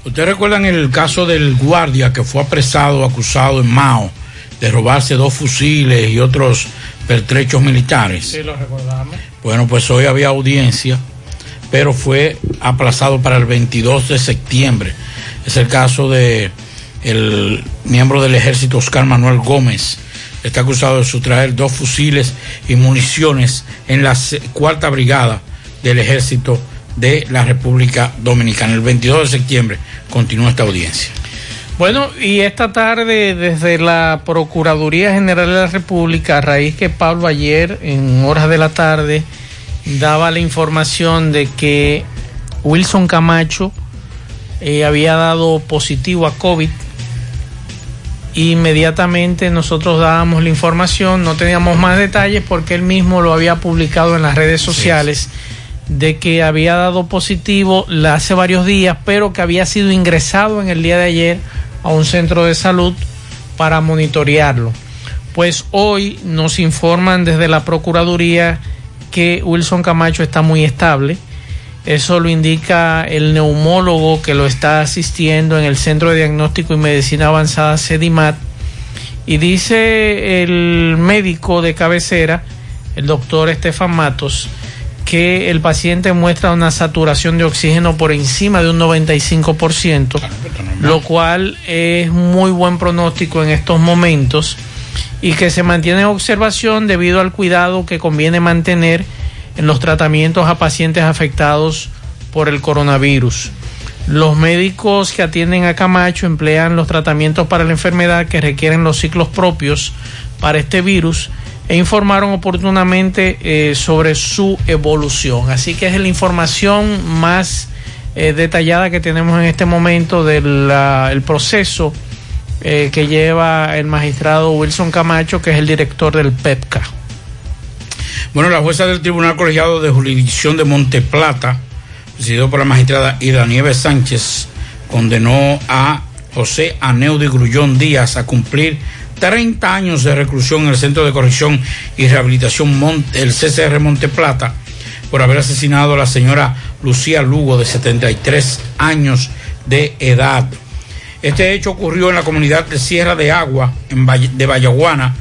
¿Ustedes recuerdan el caso del guardia que fue apresado, acusado en Mao de robarse dos fusiles y otros pertrechos militares? Sí, lo recordamos. Bueno, pues hoy había audiencia, pero fue aplazado para el 22 de septiembre. Es el caso de el miembro del ejército Oscar Manuel Gómez. Está acusado de sustraer dos fusiles y municiones en la cuarta brigada del ejército de la República Dominicana. El 22 de septiembre continúa esta audiencia. Bueno, y esta tarde desde la Procuraduría General de la República, a raíz que Pablo ayer en horas de la tarde daba la información de que Wilson Camacho eh, había dado positivo a COVID, inmediatamente nosotros dábamos la información, no teníamos más detalles porque él mismo lo había publicado en las redes sociales de que había dado positivo hace varios días, pero que había sido ingresado en el día de ayer a un centro de salud para monitorearlo. Pues hoy nos informan desde la Procuraduría que Wilson Camacho está muy estable. Eso lo indica el neumólogo que lo está asistiendo en el Centro de Diagnóstico y Medicina Avanzada CEDIMAT. Y dice el médico de cabecera, el doctor Estefan Matos, que el paciente muestra una saturación de oxígeno por encima de un 95%, lo cual es muy buen pronóstico en estos momentos y que se mantiene en observación debido al cuidado que conviene mantener en los tratamientos a pacientes afectados por el coronavirus. Los médicos que atienden a Camacho emplean los tratamientos para la enfermedad que requieren los ciclos propios para este virus e informaron oportunamente eh, sobre su evolución. Así que es la información más eh, detallada que tenemos en este momento del proceso eh, que lleva el magistrado Wilson Camacho, que es el director del PEPCA. Bueno, la jueza del Tribunal Colegiado de Jurisdicción de Monteplata, presidido por la magistrada Ida Nieves Sánchez, condenó a José Aneudi Grullón Díaz a cumplir 30 años de reclusión en el Centro de Corrección y Rehabilitación Monte, el CCR Monteplata por haber asesinado a la señora Lucía Lugo de 73 años de edad. Este hecho ocurrió en la comunidad de Sierra de Agua, en Valle- de Vallaguana,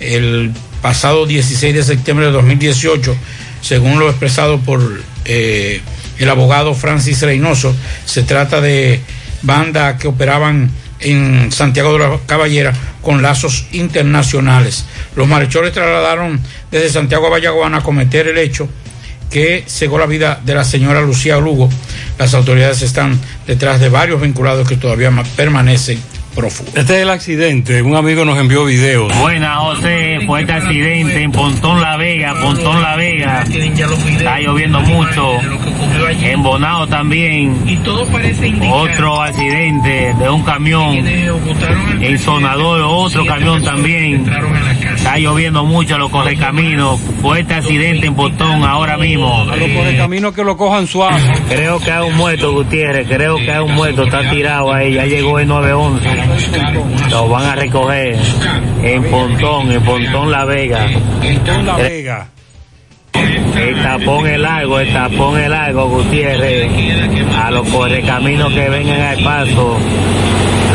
el pasado 16 de septiembre de 2018, según lo expresado por eh, el abogado Francis Reynoso. Se trata de bandas que operaban en Santiago de la Caballera con lazos internacionales. Los malhechores trasladaron desde Santiago a Vallaguana a cometer el hecho que cegó la vida de la señora Lucía Lugo. Las autoridades están detrás de varios vinculados que todavía ma- permanecen prófugos. Este es el accidente. Un amigo nos envió videos. Buena, José. Fuerte accidente en Pontón La Vega, Pontón La Vega. Está lloviendo mucho. En Bonao también. Otro accidente de un camión. En Sonador, otro camión también. Está lloviendo mucho los correcaminos. Fuerte accidente en Pontón ahora mismo. A los correcaminos que lo cojan suave. Creo que hay un muerto, Gutiérrez. Creo que hay un muerto. Está tirado ahí. Ya llegó el 911. Lo van a recoger en Pontón, en Pontón La Vega. Pontón La Vega. El tapón es largo, el tapón es largo, Gutiérrez. A los correcaminos que vengan al paso.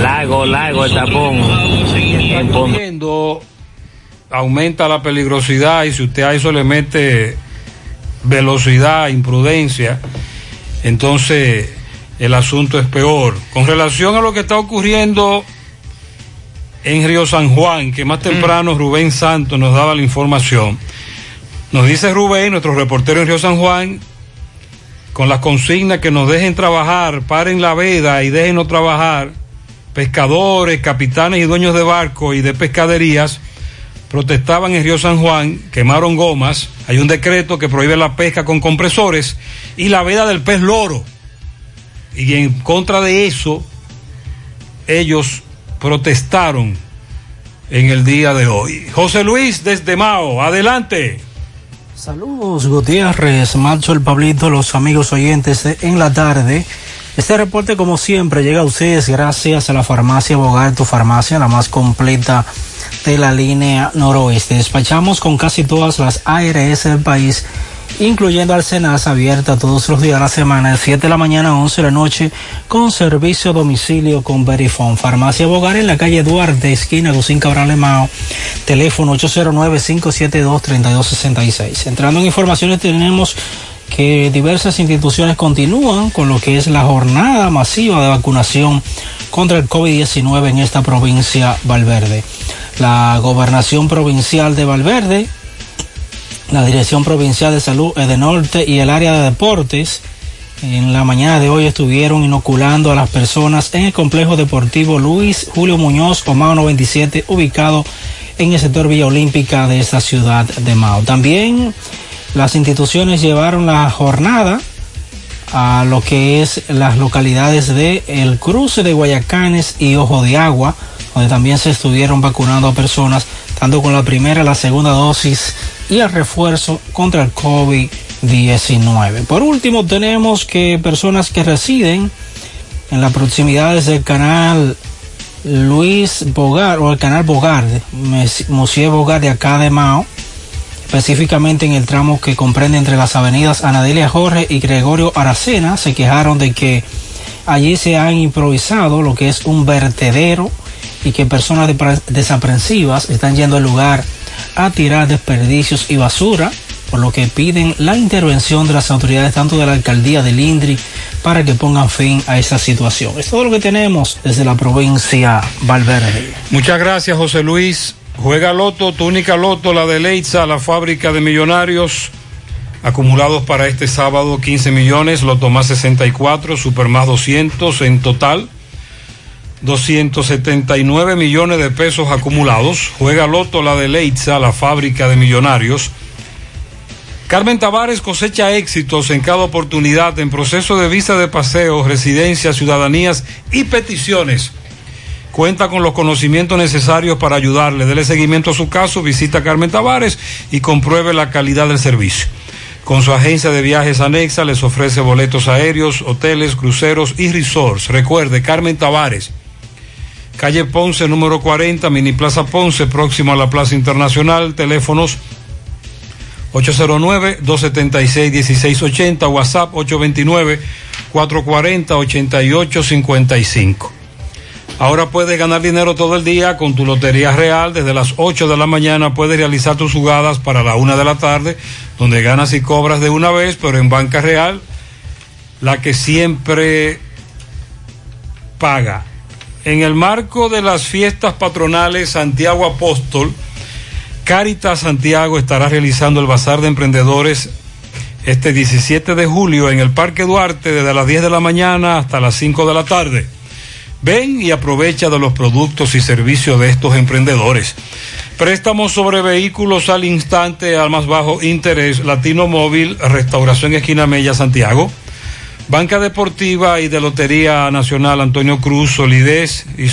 Largo, largo el tapón. En Pontón. Aumenta la peligrosidad y si usted a eso le mete velocidad, imprudencia, entonces el asunto es peor. Con relación a lo que está ocurriendo en Río San Juan, que más temprano Rubén Santos nos daba la información, nos dice Rubén, nuestro reportero en Río San Juan, con las consignas que nos dejen trabajar, paren la veda y déjenos trabajar, pescadores, capitanes y dueños de barcos y de pescaderías protestaban en Río San Juan, quemaron gomas, hay un decreto que prohíbe la pesca con compresores y la veda del pez loro. Y en contra de eso, ellos protestaron en el día de hoy. José Luis desde Mao, adelante. Saludos Gutiérrez, Macho el Pablito, los amigos oyentes en la tarde. Este reporte como siempre llega a ustedes gracias a la farmacia Bogar, tu farmacia, la más completa de la línea noroeste. Despachamos con casi todas las ARS del país, incluyendo Alcenas abierta todos los días de la semana, de 7 de la mañana a 11 de la noche, con servicio a domicilio con Verifone. Farmacia Bogar en la calle Duarte, esquina Agustín Cabral Lemao, teléfono 809-572-3266. Entrando en informaciones tenemos que diversas instituciones continúan con lo que es la jornada masiva de vacunación contra el COVID-19 en esta provincia Valverde. La gobernación provincial de Valverde, la Dirección Provincial de Salud de Norte y el área de deportes en la mañana de hoy estuvieron inoculando a las personas en el complejo deportivo Luis Julio Muñoz Omao 97 ubicado en el sector Villa Olímpica de esta ciudad de Mao. También las instituciones llevaron la jornada a lo que es las localidades de El Cruce de Guayacanes y Ojo de Agua, donde también se estuvieron vacunando a personas, tanto con la primera, la segunda dosis y el refuerzo contra el COVID-19. Por último, tenemos que personas que residen en las proximidades del canal Luis Bogar o el canal Bogar, Monsieur Bogar de acá de Mao, específicamente en el tramo que comprende entre las avenidas Anadelia Jorge y Gregorio Aracena, se quejaron de que allí se han improvisado lo que es un vertedero y que personas desaprensivas están yendo al lugar a tirar desperdicios y basura, por lo que piden la intervención de las autoridades tanto de la alcaldía del Indri para que pongan fin a esa situación. Es todo lo que tenemos desde la provincia Valverde. Muchas gracias, José Luis. Juega Loto, tu única Loto, la de Leitza, la fábrica de millonarios. Acumulados para este sábado 15 millones, Loto más 64, Super más 200 en total. 279 millones de pesos acumulados. Juega Loto, la de Leitza, la fábrica de millonarios. Carmen Tavares cosecha éxitos en cada oportunidad en proceso de visa de paseo, residencias, ciudadanías y peticiones. Cuenta con los conocimientos necesarios para ayudarle. Dele seguimiento a su caso, visita a Carmen Tavares y compruebe la calidad del servicio. Con su agencia de viajes anexa les ofrece boletos aéreos, hoteles, cruceros y resorts. Recuerde, Carmen Tavares, calle Ponce número 40, Mini Plaza Ponce, próximo a la Plaza Internacional, teléfonos 809-276-1680, WhatsApp 829-440-8855. Ahora puedes ganar dinero todo el día con tu Lotería Real. Desde las 8 de la mañana puedes realizar tus jugadas para la 1 de la tarde, donde ganas y cobras de una vez, pero en Banca Real, la que siempre paga. En el marco de las fiestas patronales Santiago Apóstol, Caritas Santiago estará realizando el Bazar de Emprendedores este 17 de julio en el Parque Duarte desde las 10 de la mañana hasta las 5 de la tarde. Ven y aprovecha de los productos y servicios de estos emprendedores. Préstamos sobre vehículos al instante al más bajo interés. Latino Móvil, Restauración Esquina Mella, Santiago. Banca Deportiva y de Lotería Nacional Antonio Cruz, solidez y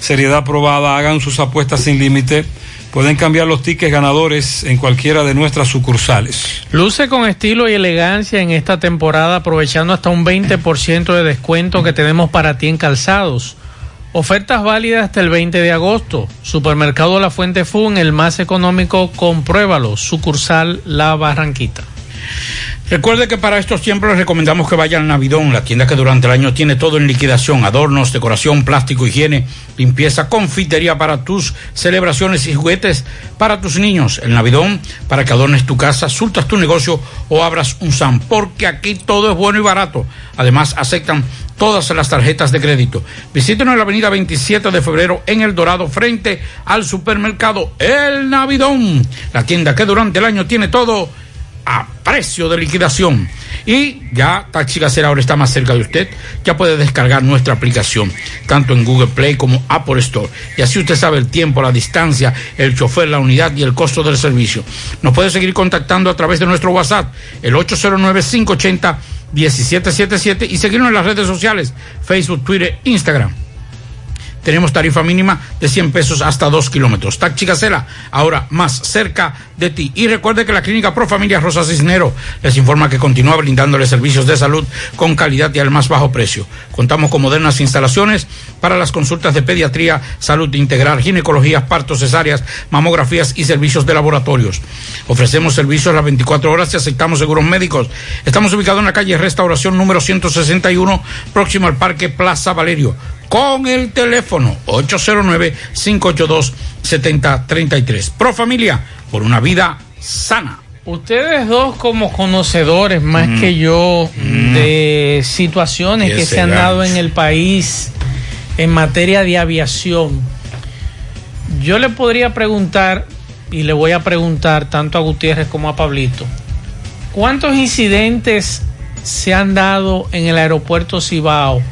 seriedad probada. Hagan sus apuestas sin límite. Pueden cambiar los tickets ganadores en cualquiera de nuestras sucursales. Luce con estilo y elegancia en esta temporada aprovechando hasta un 20% de descuento que tenemos para ti en calzados. Ofertas válidas hasta el 20 de agosto. Supermercado La Fuente Fun, el más económico, compruébalo. Sucursal La Barranquita. Recuerde que para estos tiempos les recomendamos que vayan al Navidón, la tienda que durante el año tiene todo en liquidación, adornos, decoración, plástico, higiene, limpieza, confitería para tus celebraciones y juguetes para tus niños. El Navidón, para que adornes tu casa, sultas tu negocio o abras un SAM, porque aquí todo es bueno y barato. Además, aceptan todas las tarjetas de crédito. Visítenos en la avenida 27 de febrero en El Dorado, frente al supermercado El Navidón, la tienda que durante el año tiene todo a precio de liquidación. Y ya Taxi Gacera ahora está más cerca de usted. Ya puede descargar nuestra aplicación, tanto en Google Play como Apple Store. Y así usted sabe el tiempo, la distancia, el chofer, la unidad y el costo del servicio. Nos puede seguir contactando a través de nuestro WhatsApp, el 809-580-1777 y seguirnos en las redes sociales, Facebook, Twitter, Instagram. Tenemos tarifa mínima de 100 pesos hasta 2 kilómetros. Taxi Gacela, ahora más cerca de ti. Y recuerde que la Clínica Pro Familia Rosa Cisnero les informa que continúa brindándole servicios de salud con calidad y al más bajo precio. Contamos con modernas instalaciones para las consultas de pediatría, salud integral, ginecologías, partos, cesáreas, mamografías y servicios de laboratorios. Ofrecemos servicios las 24 horas y aceptamos seguros médicos. Estamos ubicados en la calle Restauración número 161, próximo al Parque Plaza Valerio con el teléfono 809-582-7033. Pro Familia, por una vida sana. Ustedes dos como conocedores más Mm. que yo de situaciones que se han dado en el país en materia de aviación, yo le podría preguntar y le voy a preguntar tanto a Gutiérrez como a Pablito, ¿cuántos incidentes se han dado en el aeropuerto Cibao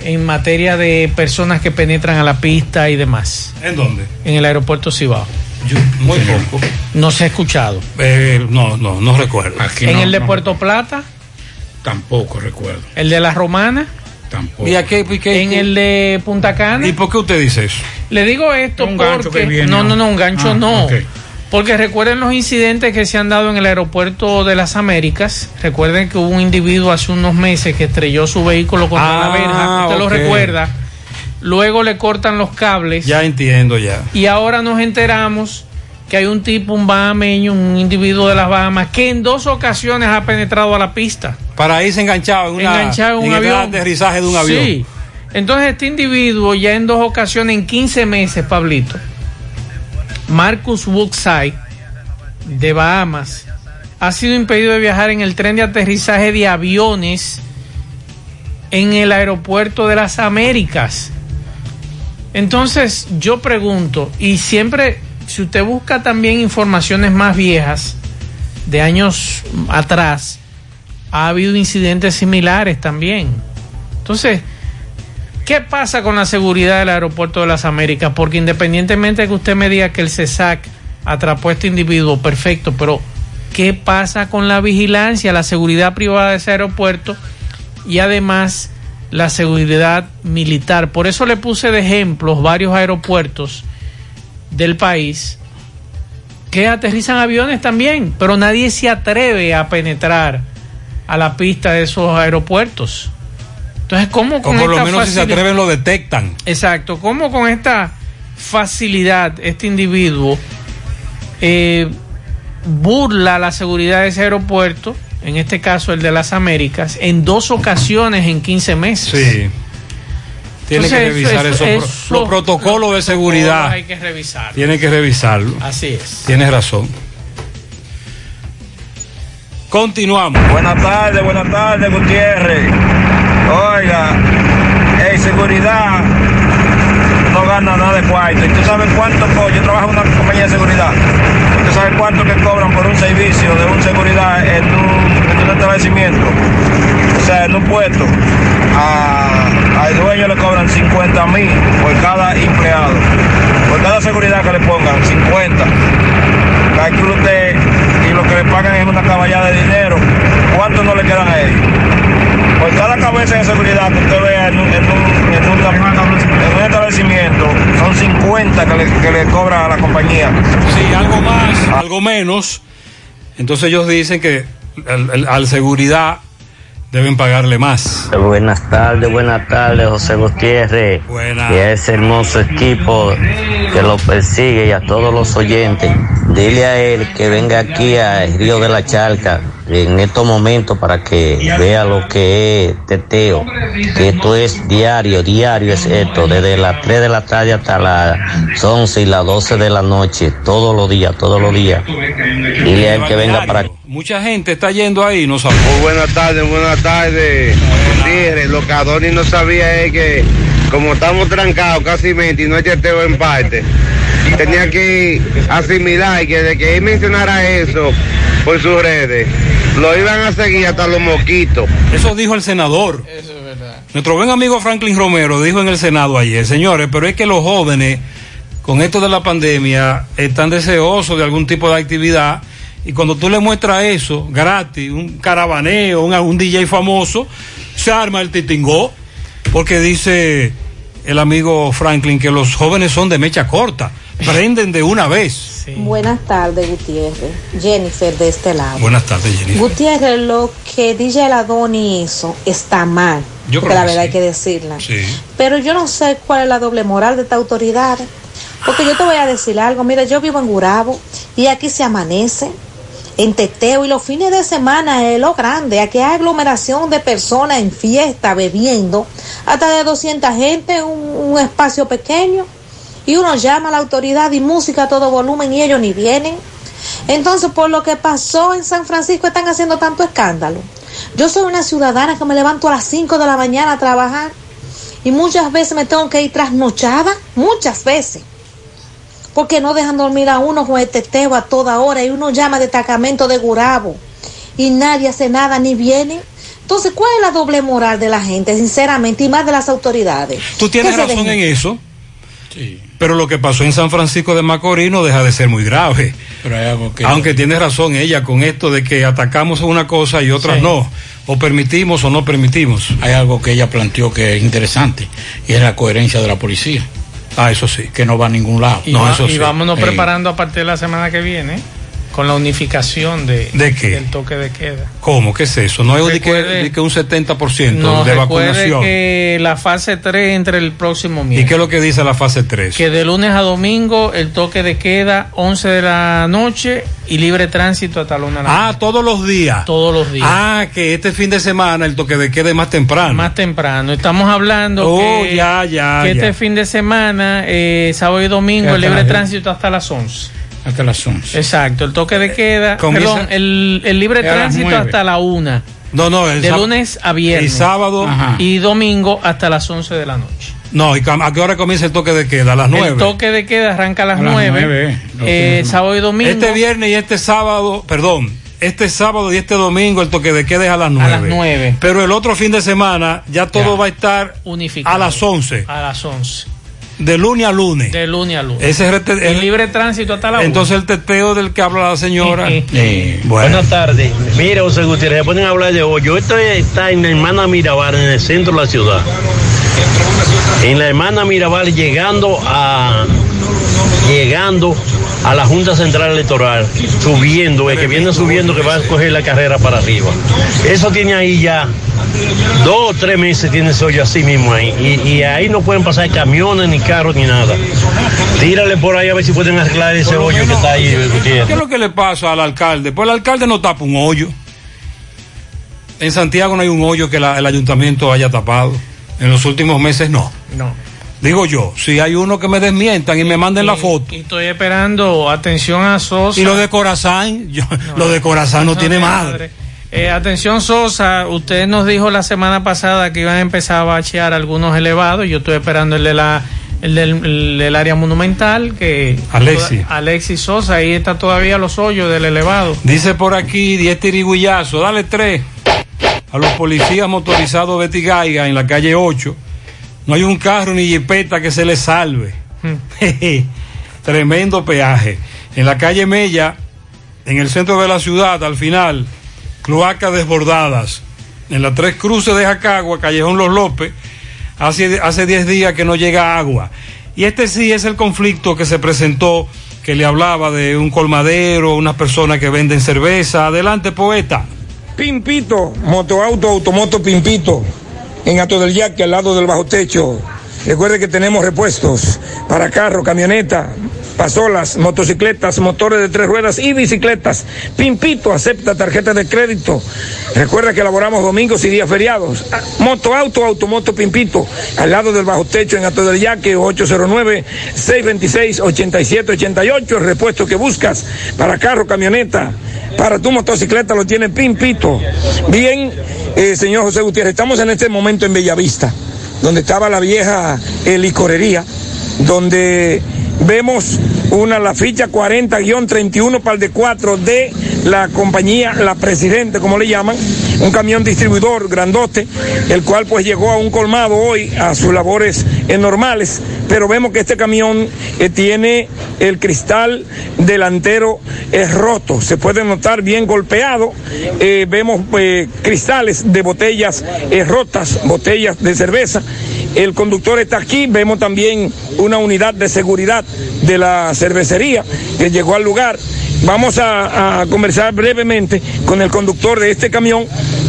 en materia de personas que penetran a la pista y demás? ¿En dónde? En el aeropuerto Cibao. Muy poco. No se ha escuchado. Eh, no, no, no recuerdo. en el de Puerto Plata, Tampoco recuerdo. el de la Romana, Tampoco. ¿Y a qué, y qué- en el de Punta Cana. ¿Y por qué usted dice eso? Le digo esto Un gancho porque que viene, no, ¿no? no, un gancho Ah, no. ok. Porque recuerden los incidentes que se han dado en el aeropuerto de las Américas. Recuerden que hubo un individuo hace unos meses que estrelló su vehículo contra Ah, la verja. Usted lo recuerda. Luego le cortan los cables. Ya entiendo ya. Y ahora nos enteramos que hay un tipo, un bahameño, un individuo de las Bahamas, que en dos ocasiones ha penetrado a la pista. Para irse enganchado en, una, enganchado en un el avión. aterrizaje de un avión. Sí. Entonces este individuo ya en dos ocasiones, en 15 meses, Pablito, Marcus Woodside, de Bahamas, ha sido impedido de viajar en el tren de aterrizaje de aviones en el aeropuerto de las Américas. Entonces yo pregunto, y siempre, si usted busca también informaciones más viejas, de años atrás, ha habido incidentes similares también. Entonces, ¿qué pasa con la seguridad del aeropuerto de las Américas? Porque independientemente de que usted me diga que el CESAC atrapó a este individuo, perfecto, pero qué pasa con la vigilancia, la seguridad privada de ese aeropuerto y además la seguridad militar. Por eso le puse de ejemplos varios aeropuertos del país que aterrizan aviones también, pero nadie se atreve a penetrar a la pista de esos aeropuertos. Entonces, ¿cómo O con por lo esta menos si se atreven lo detectan. Exacto, ¿cómo con esta facilidad este individuo eh, burla la seguridad de ese aeropuerto, en este caso el de las Américas, en dos ocasiones en 15 meses? Sí. Tiene Entonces, que revisar eso- esos eso- los protocolos de seguridad. Hay que revisar. Tiene que revisarlo. Así es. Tienes razón. Continuamos. Buenas tardes, buenas tardes, Gutiérrez. Oiga, en seguridad no gana nada de cuarto. ¿Y tú sabes cuánto? co- Yo trabajo en una compañía de seguridad. ¿Tú sabes cuánto que cobran por un servicio de un seguridad en un, en un establecimiento? O sea, en un puesto. A- al dueño le cobran 50 mil por cada empleado. Por cada seguridad que le pongan, 50. Calcule usted y lo que le pagan es una caballada de dinero. ¿Cuánto no le quedan a ellos? Por cada cabeza de seguridad que usted vea en un, en un, en un- en un establecimiento, son 50 que le, que le cobra a la compañía. Sí, algo más, algo menos. Entonces ellos dicen que al, al- al seguridad deben pagarle más. Buenas tardes, buenas tardes, José Gutiérrez. Buenas. Y a ese hermoso equipo que lo persigue y a todos los oyentes. Dile a él que venga aquí al Río de la Charca en estos momentos para que vea lo que es teteo. Que esto es diario, diario es esto, desde las 3 de la tarde hasta las 11 y las 12 de la noche, todos los días, todos los días. Dile a él que venga para aquí. Mucha gente está yendo ahí, no sabe. Muy buenas tardes, buenas tardes. Lo que Adonis no sabía es que como estamos trancados casi 20 y no hay teteo en parte, tenía que asimilar que de que él mencionara eso por sus redes, lo iban a seguir hasta los mosquitos. Eso dijo el senador. Nuestro buen amigo Franklin Romero dijo en el Senado ayer, señores, pero es que los jóvenes, con esto de la pandemia, están deseosos de algún tipo de actividad y cuando tú le muestras eso, gratis, un caravaneo, un, un DJ famoso, se arma el titingó, porque dice el amigo Franklin que los jóvenes son de mecha corta, prenden de una vez. Buenas tardes, Gutiérrez. Jennifer de este lado. Buenas tardes, Jenny. Gutiérrez, lo que DJ el Adoni hizo está mal. Yo creo la que verdad sí. hay que decirla. Sí. Pero yo no sé cuál es la doble moral de esta autoridad. Porque yo te voy a decir algo. Mira, yo vivo en Gurabo y aquí se amanece en teteo y los fines de semana es lo grande. Aquí hay aglomeración de personas en fiesta, bebiendo, hasta de 200 gente en un, un espacio pequeño. Y uno llama a la autoridad y música a todo volumen y ellos ni vienen. Entonces, por lo que pasó en San Francisco, están haciendo tanto escándalo. Yo soy una ciudadana que me levanto a las 5 de la mañana a trabajar y muchas veces me tengo que ir trasnochada, muchas veces. Porque no dejan dormir a uno con el teteo a toda hora y uno llama destacamento de Gurabo y nadie hace nada ni viene. Entonces, ¿cuál es la doble moral de la gente, sinceramente, y más de las autoridades? Tú tienes razón en eso. Pero lo que pasó en San Francisco de Macorís no deja de ser muy grave. Pero hay algo que. Aunque tiene razón ella con esto de que atacamos una cosa y otras Sí. no. O permitimos o no permitimos. Hay algo que ella planteó que es interesante y es la coherencia de la policía. Ah, eso sí. Que no va a ningún lado. Y, va- y vámonos preparando a partir de la semana que viene con la unificación de, ¿De qué? del toque de queda. ¿Cómo? ¿Qué es eso? No hay Recuerde- de que un 70% No, de vacunación. que la fase 3 entre el próximo ¿Y miércoles. qué es lo que dice la fase 3? Que de lunes a domingo el toque de queda 11 de la noche y libre tránsito hasta la 1 de la Ah, todos los días. Todos los días. Ah, que este fin de semana el toque de queda es más temprano. Más temprano. Estamos hablando Oh, que, ya, ya, que ya. este fin de semana, eh, sábado y domingo, el libre tránsito hasta las 11. Hasta las 11. Exacto, el toque de queda, Comienza- perdón, el, el libre a tránsito hasta la 1. No, no, el de lunes a viernes. Y sábado. Ajá. Y domingo hasta las 11 de la noche. No, ¿y a qué hora comienza el toque de queda? A las 9. El toque de queda arranca a las A las 9. nueve, los eh, sábado y domingo. Este viernes y este sábado, perdón, este sábado y este domingo el toque de queda es a las 9. las nueve. Pero el otro fin de semana ya todo Ya. va a estar unificado. a las 11. A las 11. De lunes a lunes. De lunes a lunes. Ese es el, libre tránsito hasta la una. entonces el teteo del que habla la señora. Eh, bueno. Buenas tardes. Mira, José Gutiérrez, se ponen a hablar de hoyo. Esto está en la hermana Mirabal, en el centro de la ciudad. En la hermana Mirabal, llegando a llegando a la Junta Central Electoral, subiendo, el que viene subiendo que va a coger la carrera para arriba. Eso tiene ahí ya dos o tres meses, tiene ese hoyo así mismo ahí. Y, y ahí no pueden pasar camiones, ni carros, ni nada. Tírale por ahí a ver si pueden arreglar ese hoyo que está ahí, Gutiérrez. ¿Qué es lo que le pasa al alcalde? Pues el alcalde no tapa un hoyo. En Santiago no hay un hoyo que la- el ayuntamiento haya tapado. En los últimos meses no. No. Digo yo, si hay uno que me desmientan y me manden la foto. Y estoy esperando atención a Sosa. Y lo de Corazán, yo- lo de Corazán no tiene madre. Eh, atención Sosa, usted nos dijo la semana pasada que iban a empezar a bachear algunos elevados. Yo estoy esperando el de la el del, el del área monumental que Alexis. Alexis Sosa, ahí está todavía los hoyos del elevado. Dice por aquí, 10 tiriguillazos, dale tres a los policías motorizados Betty Gaiga en la calle 8. No hay un carro ni jipeta que se le salve. Tremendo peaje. En la calle Mella, en el centro de la ciudad, al final, cloacas desbordadas. En las tres cruces de Jacagua, Callejón Los López, hace hace 10 días que no llega agua. Y este sí es el conflicto que se presentó, que le hablaba de un colmadero, unas personas que venden cerveza. Adelante, poeta. Pimpito, motoauto, automoto Pimpito, en Ato del Yaque, al lado del bajo techo. Recuerde que tenemos repuestos para carro, camioneta, pasolas, motocicletas, motores de tres ruedas y bicicletas. Pimpito acepta tarjeta de crédito. Recuerda que elaboramos domingos y días feriados. Ah, Motoauto, automoto Pimpito, al lado del bajo techo en Ato del Yaque, 809-626-8788. El repuesto que buscas para carro, camioneta, para tu motocicleta lo tiene Pimpito. Bien, eh, señor José Gutiérrez, estamos en este momento en Bellavista, donde estaba la vieja eh, licorería, donde vemos una la ficha 40-31 par de 4 de la compañía La Presidente, como le llaman, un camión distribuidor grandote, el cual pues llegó a un colmado hoy a sus labores eh, normales, pero vemos que este camión eh, tiene el cristal delantero es roto, se puede notar bien golpeado, eh, vemos eh, cristales de botellas eh, rotas, botellas de cerveza. El conductor está aquí, vemos también una unidad de seguridad de la cervecería que llegó al lugar. Vamos a, conversar brevemente con el conductor de este camión,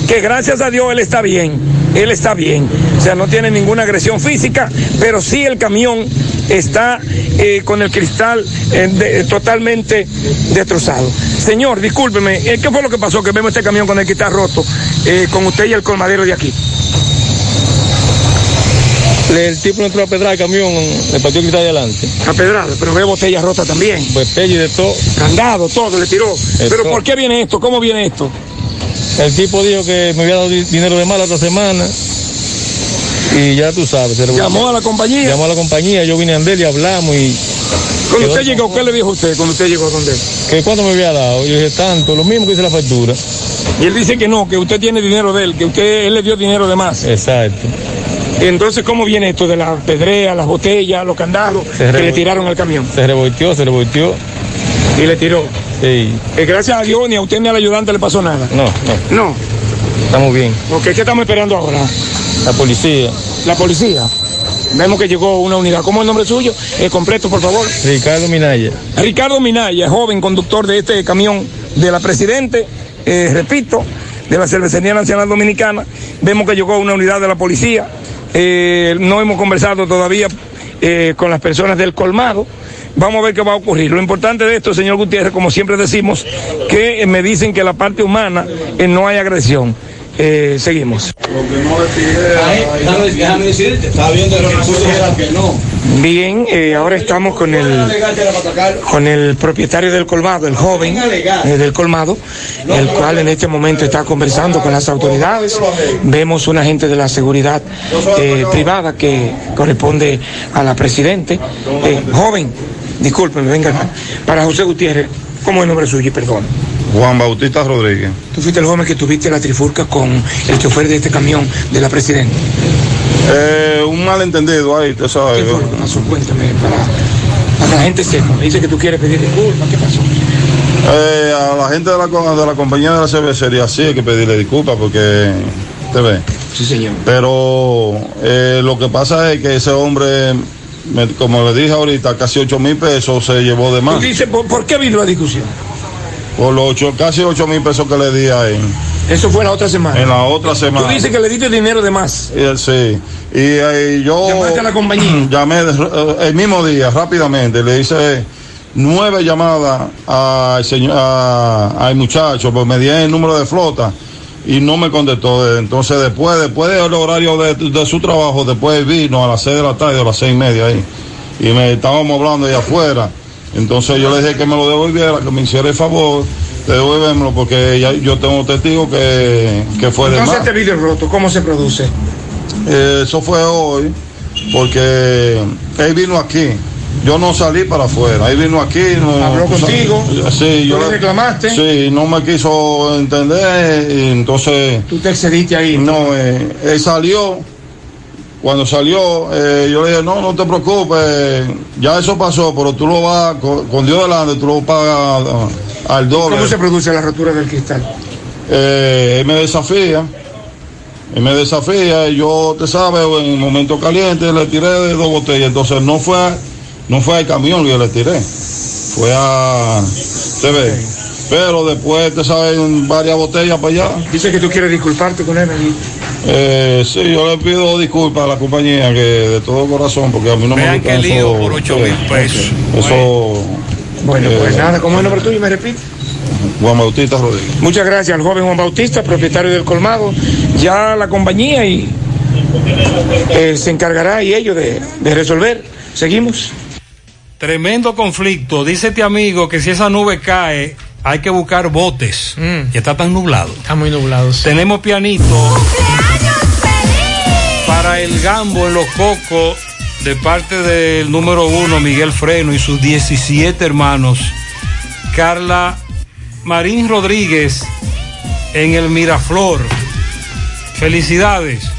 que gracias a Dios él está bien, él está bien, o sea, no tiene ninguna agresión física, pero sí el camión está eh, con el cristal eh, totalmente destrozado. Señor, discúlpeme, eh, ¿qué fue lo que pasó que vemos este camión con el cristal roto eh, con usted y el colmadero de aquí? El tipo entró a pedrar el camión, le partió el cristal de adelante. A pedrada, pero ve botellas rotas también. Pues pello y de todo. Candado, todo, le tiró. Pero ¿por qué viene esto? ¿Cómo viene esto? El tipo dijo que me había dado di- dinero de mal la otra semana. Y ya tú sabes. se ¿Llamó a la compañía? Llamó a la compañía, yo vine a andar y hablamos y. Cuando usted llegó, ¿qué le dijo usted cuando usted llegó donde? Que cuánto me había dado. Yo dije, tanto, lo mismo que hice la factura. Y él dice que no, que usted tiene dinero de él, que usted él le dio dinero de más. Exacto. Entonces, ¿cómo viene esto de la pedrea, las botellas, los candados Se que le tiraron al camión? Se revolteó, se revolteó. Y le tiró. Sí. Eh, gracias a Dios ni a usted ni al ayudante le pasó nada. No, no. No. Estamos bien. ¿qué estamos esperando ahora? La policía. La policía. Vemos que llegó una unidad. ¿Cómo es el nombre suyo? Eh, completo, por favor. Ricardo Minaya. Ricardo Minaya, joven conductor de este camión de la Presidente, eh, repito, de la Cervecería Nacional Dominicana. Vemos que llegó una unidad de la policía. Eh, no hemos conversado todavía eh, con las personas del colmado. Vamos a ver qué va a ocurrir. Lo importante de esto, señor Gutiérrez, como siempre decimos, que eh, me dicen que la parte humana eh, no hay agresión. Eh, seguimos. Déjame decirte, estaba viendo que tú dijeras que no. Bien, eh, ahora estamos con el con el propietario del colmado, el joven eh, del colmado, el cual en este momento está conversando con las autoridades. Vemos un agente de la seguridad eh, privada que corresponde a la presidente. Joven, discúlpeme, venga acá. Para José Gutiérrez, ¿cómo es el nombre suyo? Perdón. Juan Bautista Rodríguez. Tú fuiste el joven que tuviste la trifurca con el chofer de este camión de la presidenta. Eh, un malentendido ahí, tú sabes. ¿Qué? Cuéntame, para, la gente sepa. Me dice que tú quieres pedir disculpas. ¿Qué pasó? Eh, a la gente de la, de la compañía de la cervecería sí hay que pedirle disculpas porque, te ve. Sí, señor. Pero eh, lo que pasa es que ese hombre, me- como le dije ahorita, casi 8 mil pesos se llevó de más. dices, ¿por, por qué vino la discusión? Por los ocho, casi 8 mil pesos que le di ahí. Eso fue la otra semana. En la otra semana. Tú dices que le diste dinero de más. Sí. Y eh, yo. ¿Llamaste a la compañía? Llamé eh, el mismo día, rápidamente. Le hice nueve llamadas al señor, a- al muchacho, pues me di el número de flota y no me contestó. Entonces, después, después del horario de, de su trabajo, después vino a las seis de la tarde, a las seis y media ahí. Y me estábamos hablando ahí afuera. Entonces yo le dije que me lo devolviera, que me hiciera el favor de devolvérmelo, porque ya, yo tengo testigos que, que fue de Entonces este vidrio roto, ¿cómo se produce? Eh, eso fue hoy, porque él vino aquí. Yo no salí para afuera, él vino aquí. No, Habló contigo, Sí, tú yo le reclamaste. Sí, no me quiso entender y entonces. Tú te excediste ahí. No, eh, él salió. Cuando salió, eh, yo le dije, no, no te preocupes, ya eso pasó, pero tú lo vas, con, con Dios delante, tú lo pagas ah, al. ¿Cómo se produce la rotura del cristal? Eh, él me desafía, él me desafía, yo, te sabes, en un momento caliente le tiré de dos botellas, entonces no fue, a- no fue al camión que yo le tiré, fue a, te ve, pero después, te sabes, en varias botellas para allá. Dice que tú quieres disculparte con él. allí. Eh, sí, yo le pido disculpas a la compañía que de todo corazón, porque a mí no me Vean gusta qué lío eso, por 8 eh, mil pesos. Eso. Bueno, eh, pues nada, ¿cómo es el nombre tuyo? ¿Me repite? Juan Bautista Rodríguez. Muchas gracias al joven Juan Bautista, propietario del colmado. Ya la compañía y eh, se encargará y ellos de, de resolver. Seguimos. Tremendo conflicto. Dice este amigo que si esa nube cae, hay que buscar botes. Que está tan nublado. Está muy nublado. sí. Tenemos pianito. Para el gambo en los cocos, de parte del número uno, Miguel Freno y sus 17 hermanos. Carla Marín Rodríguez en el Miraflor. Felicidades.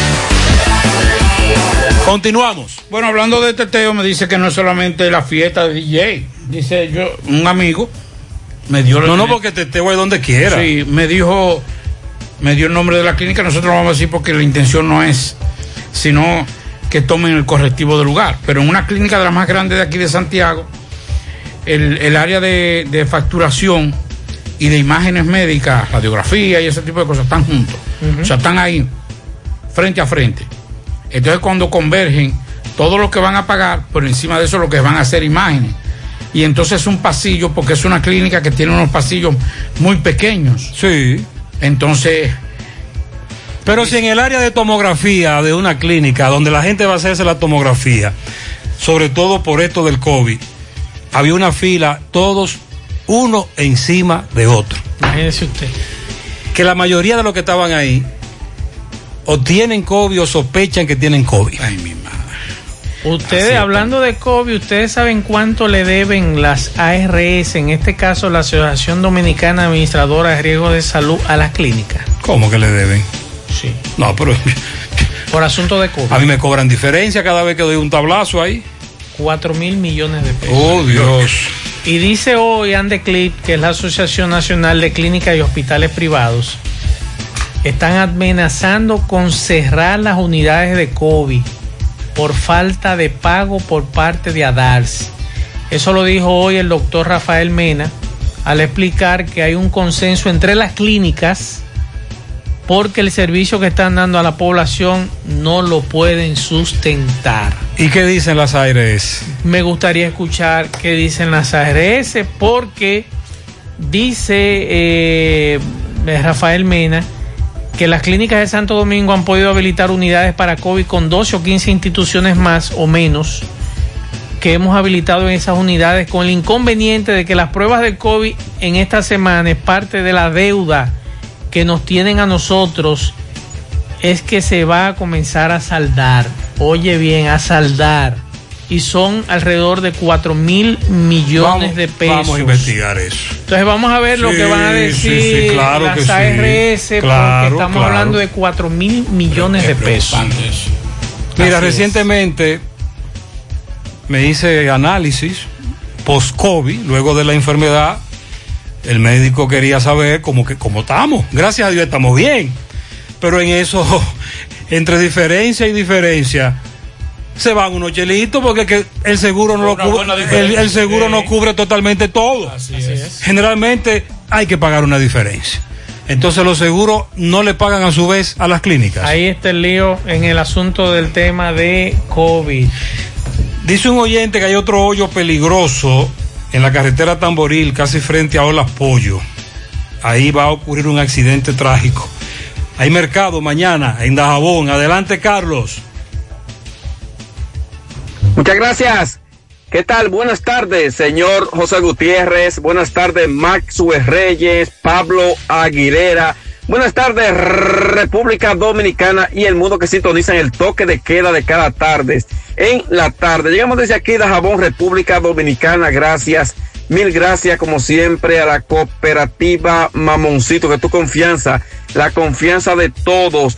Continuamos. Bueno, hablando de teteo, me dice que no es solamente la fiesta de DJ. Dice yo, un amigo me dio. No, no, porque teteo es donde quiera. Sí, me dijo, me dio el nombre de la clínica. Nosotros vamos a decir porque la intención no es, sino que tomen el correctivo del lugar. Pero en una clínica de las más grandes de aquí de Santiago, el, el área de, de facturación y de imágenes médicas, radiografía y ese tipo de cosas están juntos. O sea, están ahí, frente a frente. Entonces cuando convergen, todo lo que van a pagar, por encima de eso lo que van a hacer imágenes. Y entonces es un pasillo, porque es una clínica que tiene unos pasillos muy pequeños. Sí. Entonces, Pero si en el área de tomografía de una clínica donde la gente va a hacerse la tomografía, sobre todo por esto del COVID, había una fila, todos uno encima de otro. Imagínese usted. Que la mayoría de los que estaban ahí o tienen COVID o sospechan que tienen COVID. Ay, mi madre. Ustedes, hablando de COVID, ¿ustedes saben cuánto le deben las ARS, en este caso la Asociación Dominicana Administradora de Riesgo de Salud, a las clínicas? ¿Cómo que le deben? Sí. No, pero Por asunto de COVID. a mí me cobran diferencia cada vez que doy un tablazo ahí. 4 mil millones de pesos. Oh, Dios. Y dice hoy Andeclip, que es la Asociación Nacional de Clínicas y Hospitales Privados, están amenazando con cerrar las unidades de COVID por falta de pago por parte de ADARS. Eso lo dijo hoy el doctor Rafael Mena al explicar que hay un consenso entre las clínicas porque el servicio que están dando a la población no lo pueden sustentar. ¿Y qué dicen las ARS? Me gustaría escuchar qué dicen las ARS porque dice eh, Rafael Mena que las clínicas de Santo Domingo han podido habilitar unidades para COVID con 12 o 15 instituciones más o menos que hemos habilitado en esas unidades con el inconveniente de que las pruebas de COVID en esta semana es parte de la deuda que nos tienen a nosotros es que se va a comenzar a saldar. Oye bien, a saldar. Y son alrededor de 4 mil millones Vamos- de pesos. Vamos a investigar eso. Entonces vamos a ver lo Sí, que van a sí, decir sí, claro las que sí. ARS, Claro, porque estamos claro. hablando de 4 mil millones de pesos. Mira, Así es. recientemente me hice análisis post-COVID, luego de la enfermedad. El médico quería saber cómo, que, cómo estamos. Gracias a Dios estamos bien. Pero en eso, entre diferencia y diferencia, se van unos chelitos porque que el seguro no lo cubre, el seguro no cubre totalmente todo. Generalmente hay que pagar una diferencia. Entonces los seguros no le pagan a su vez a las clínicas. Ahí está el lío en el asunto del tema de COVID. Dice un oyente que hay otro hoyo peligroso en la carretera Tamboril, casi frente a Olas Pollo. Ahí va a ocurrir un accidente trágico. Hay mercado mañana en Dajabón. Adelante, Carlos. Muchas gracias. ¿Qué tal? Buenas tardes, señor José Gutiérrez. Buenas tardes, Maxwell Reyes, Pablo Aguilera. Buenas tardes, República Dominicana y el mundo que sintonizan el toque de queda de cada tarde. En la tarde, llegamos desde aquí de Jabón, República Dominicana. Gracias, mil gracias como siempre a la cooperativa Mamoncito, que tu confianza, la confianza de todos.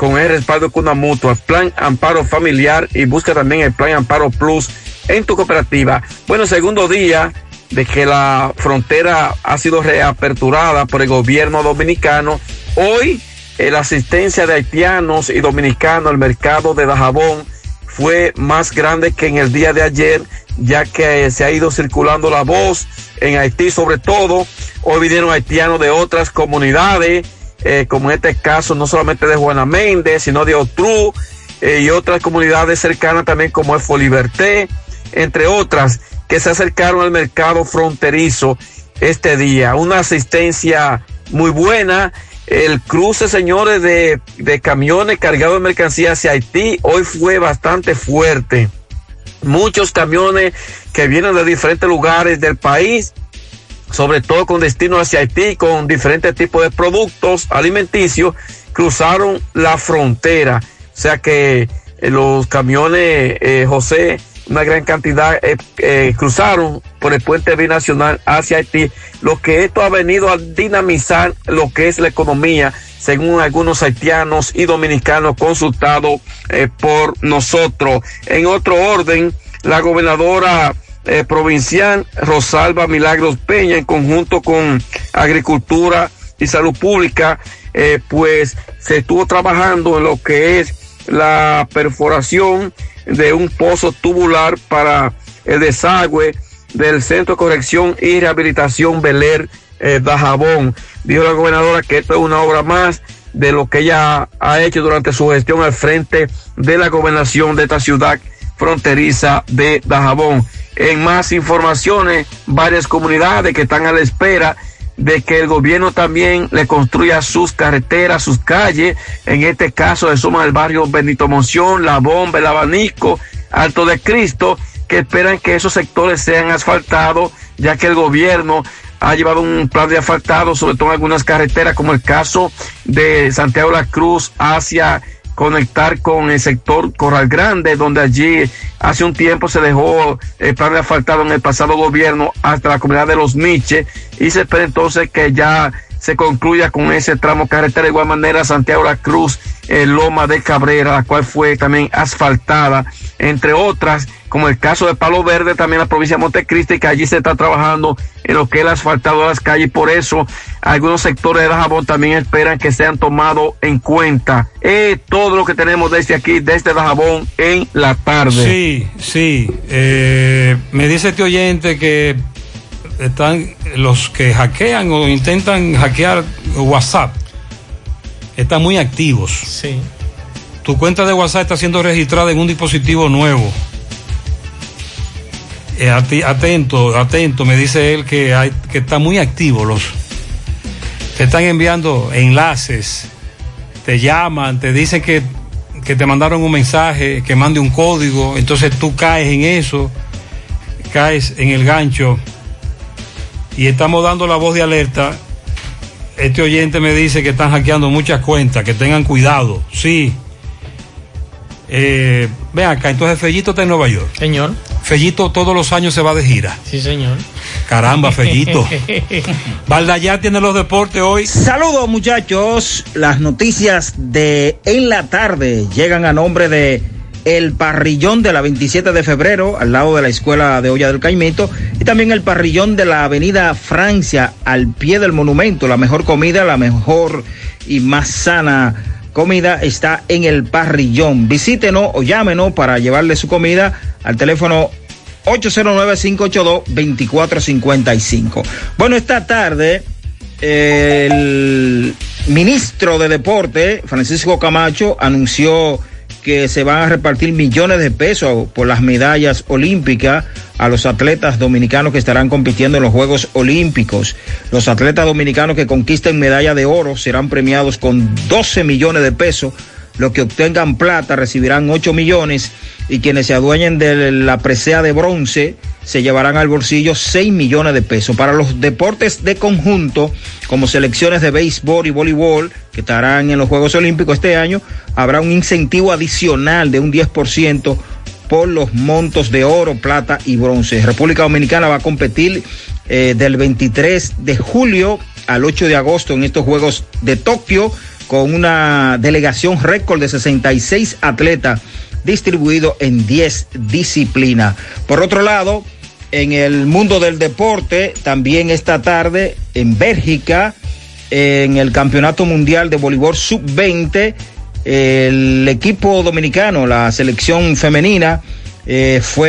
con el respaldo Cuna Mutua, Plan Amparo Familiar y busca también el Plan Amparo Plus en tu cooperativa. Bueno, segundo día de que la frontera ha sido reaperturada por el gobierno dominicano. Hoy eh, la asistencia de haitianos y dominicanos al mercado de Dajabón fue más grande que en el día de ayer, ya que eh, se ha ido circulando la voz en Haití sobre todo. Hoy vinieron haitianos de otras comunidades, eh, como en este caso no solamente de Juana Méndez, sino de Otru eh, y otras comunidades cercanas también como es Foliberté, entre otras, que se acercaron al mercado fronterizo este día. Una asistencia muy buena. El cruce, señores, de, de camiones cargados de mercancía hacia Haití hoy fue bastante fuerte. Muchos camiones que vienen de diferentes lugares del país sobre todo con destino hacia Haití, con diferentes tipos de productos alimenticios, cruzaron la frontera. O sea que eh, los camiones, eh, José, una gran cantidad eh, eh, cruzaron por el puente binacional hacia Haití, lo que esto ha venido a dinamizar lo que es la economía, según algunos haitianos y dominicanos consultados por nosotros. En otro orden, la gobernadora eh, provincial Rosalba Milagros Peña en conjunto con Agricultura y Salud Pública, eh, pues se estuvo trabajando en lo que es la perforación de un pozo tubular para el desagüe del Centro de Corrección y Rehabilitación Beler eh, Dajabón. Dijo la gobernadora que esto es una obra más de lo que ella ha hecho durante su gestión al frente de la gobernación de esta ciudad fronteriza de Dajabón. En más informaciones, varias comunidades que están a la espera de que el gobierno también le construya sus carreteras, sus calles. En este caso, se suma el barrio Benito Monción, La Bomba, El Abanico, Alto de Cristo, que esperan que esos sectores sean asfaltados, ya que el gobierno ha llevado un plan de asfaltado, sobre todo en algunas carreteras, como el caso de Santiago la Cruz hacia conectar con el sector Corral Grande, donde allí hace un tiempo se dejó el plan de asfaltado en el pasado gobierno hasta la comunidad de Los Miches y se espera entonces que ya se concluya con ese tramo carretera de igual manera Santiago La Cruz, eh, Loma de Cabrera, la cual fue también asfaltada, entre otras, como el caso de Palo Verde, también la provincia de Montecristi, que allí se está trabajando en lo que es el asfaltado de las calles, por eso algunos sectores de Dajabón también esperan que sean tomados en cuenta. Eh, todo lo que tenemos desde aquí, desde Dajabón, en la tarde. Sí, sí. Eh, me dice este oyente que están los que hackean o intentan hackear WhatsApp están muy activos. Sí. Tu cuenta de WhatsApp está siendo registrada en un dispositivo nuevo. Eh, atento, atento, me dice él que está muy activo los te están enviando enlaces, te llaman, te dicen que, que te mandaron un mensaje, que mande un código, entonces tú caes en eso, caes en el gancho y estamos dando la voz de alerta. Este oyente me dice que están hackeando muchas cuentas, que tengan cuidado. Sí. Eh, ven acá, entonces Fellito está en Nueva York. Señor. Fellito todos los años se va de gira. Sí, señor. Caramba, Fellito. Valdallá tiene los deportes hoy. Saludos muchachos, las noticias de en la tarde llegan a nombre de el parrillón de la 27 de febrero al lado de la escuela de olla del Caimito y también el parrillón de la avenida Francia al pie del monumento. La mejor comida, la mejor y más sana comida está en el parrillón. Visítenos o llámenos para llevarle su comida al teléfono 809-582-2455. Bueno, esta tarde el ministro de Deporte, Francisco Camacho, anunció que se van a repartir millones de pesos por las medallas olímpicas a los atletas dominicanos que estarán compitiendo en los Juegos Olímpicos. Los atletas dominicanos que conquisten medalla de oro serán premiados con 12 millones de pesos. Los que obtengan plata recibirán 8 millones y quienes se adueñen de la presea de bronce se llevarán al bolsillo 6 millones de pesos. Para los deportes de conjunto, como selecciones de béisbol y voleibol, que estarán en los Juegos Olímpicos este año, habrá un incentivo adicional de un 10% por los montos de oro, plata y bronce. República Dominicana va a competir eh, del 23 de julio al 8 de agosto en estos Juegos de Tokio con una delegación récord de 66 atletas distribuidos en 10 disciplinas. Por otro lado, en el mundo del deporte, también esta tarde en Bélgica, en el Campeonato Mundial de Voleibol Sub-20, el equipo dominicano, la selección femenina, eh, fue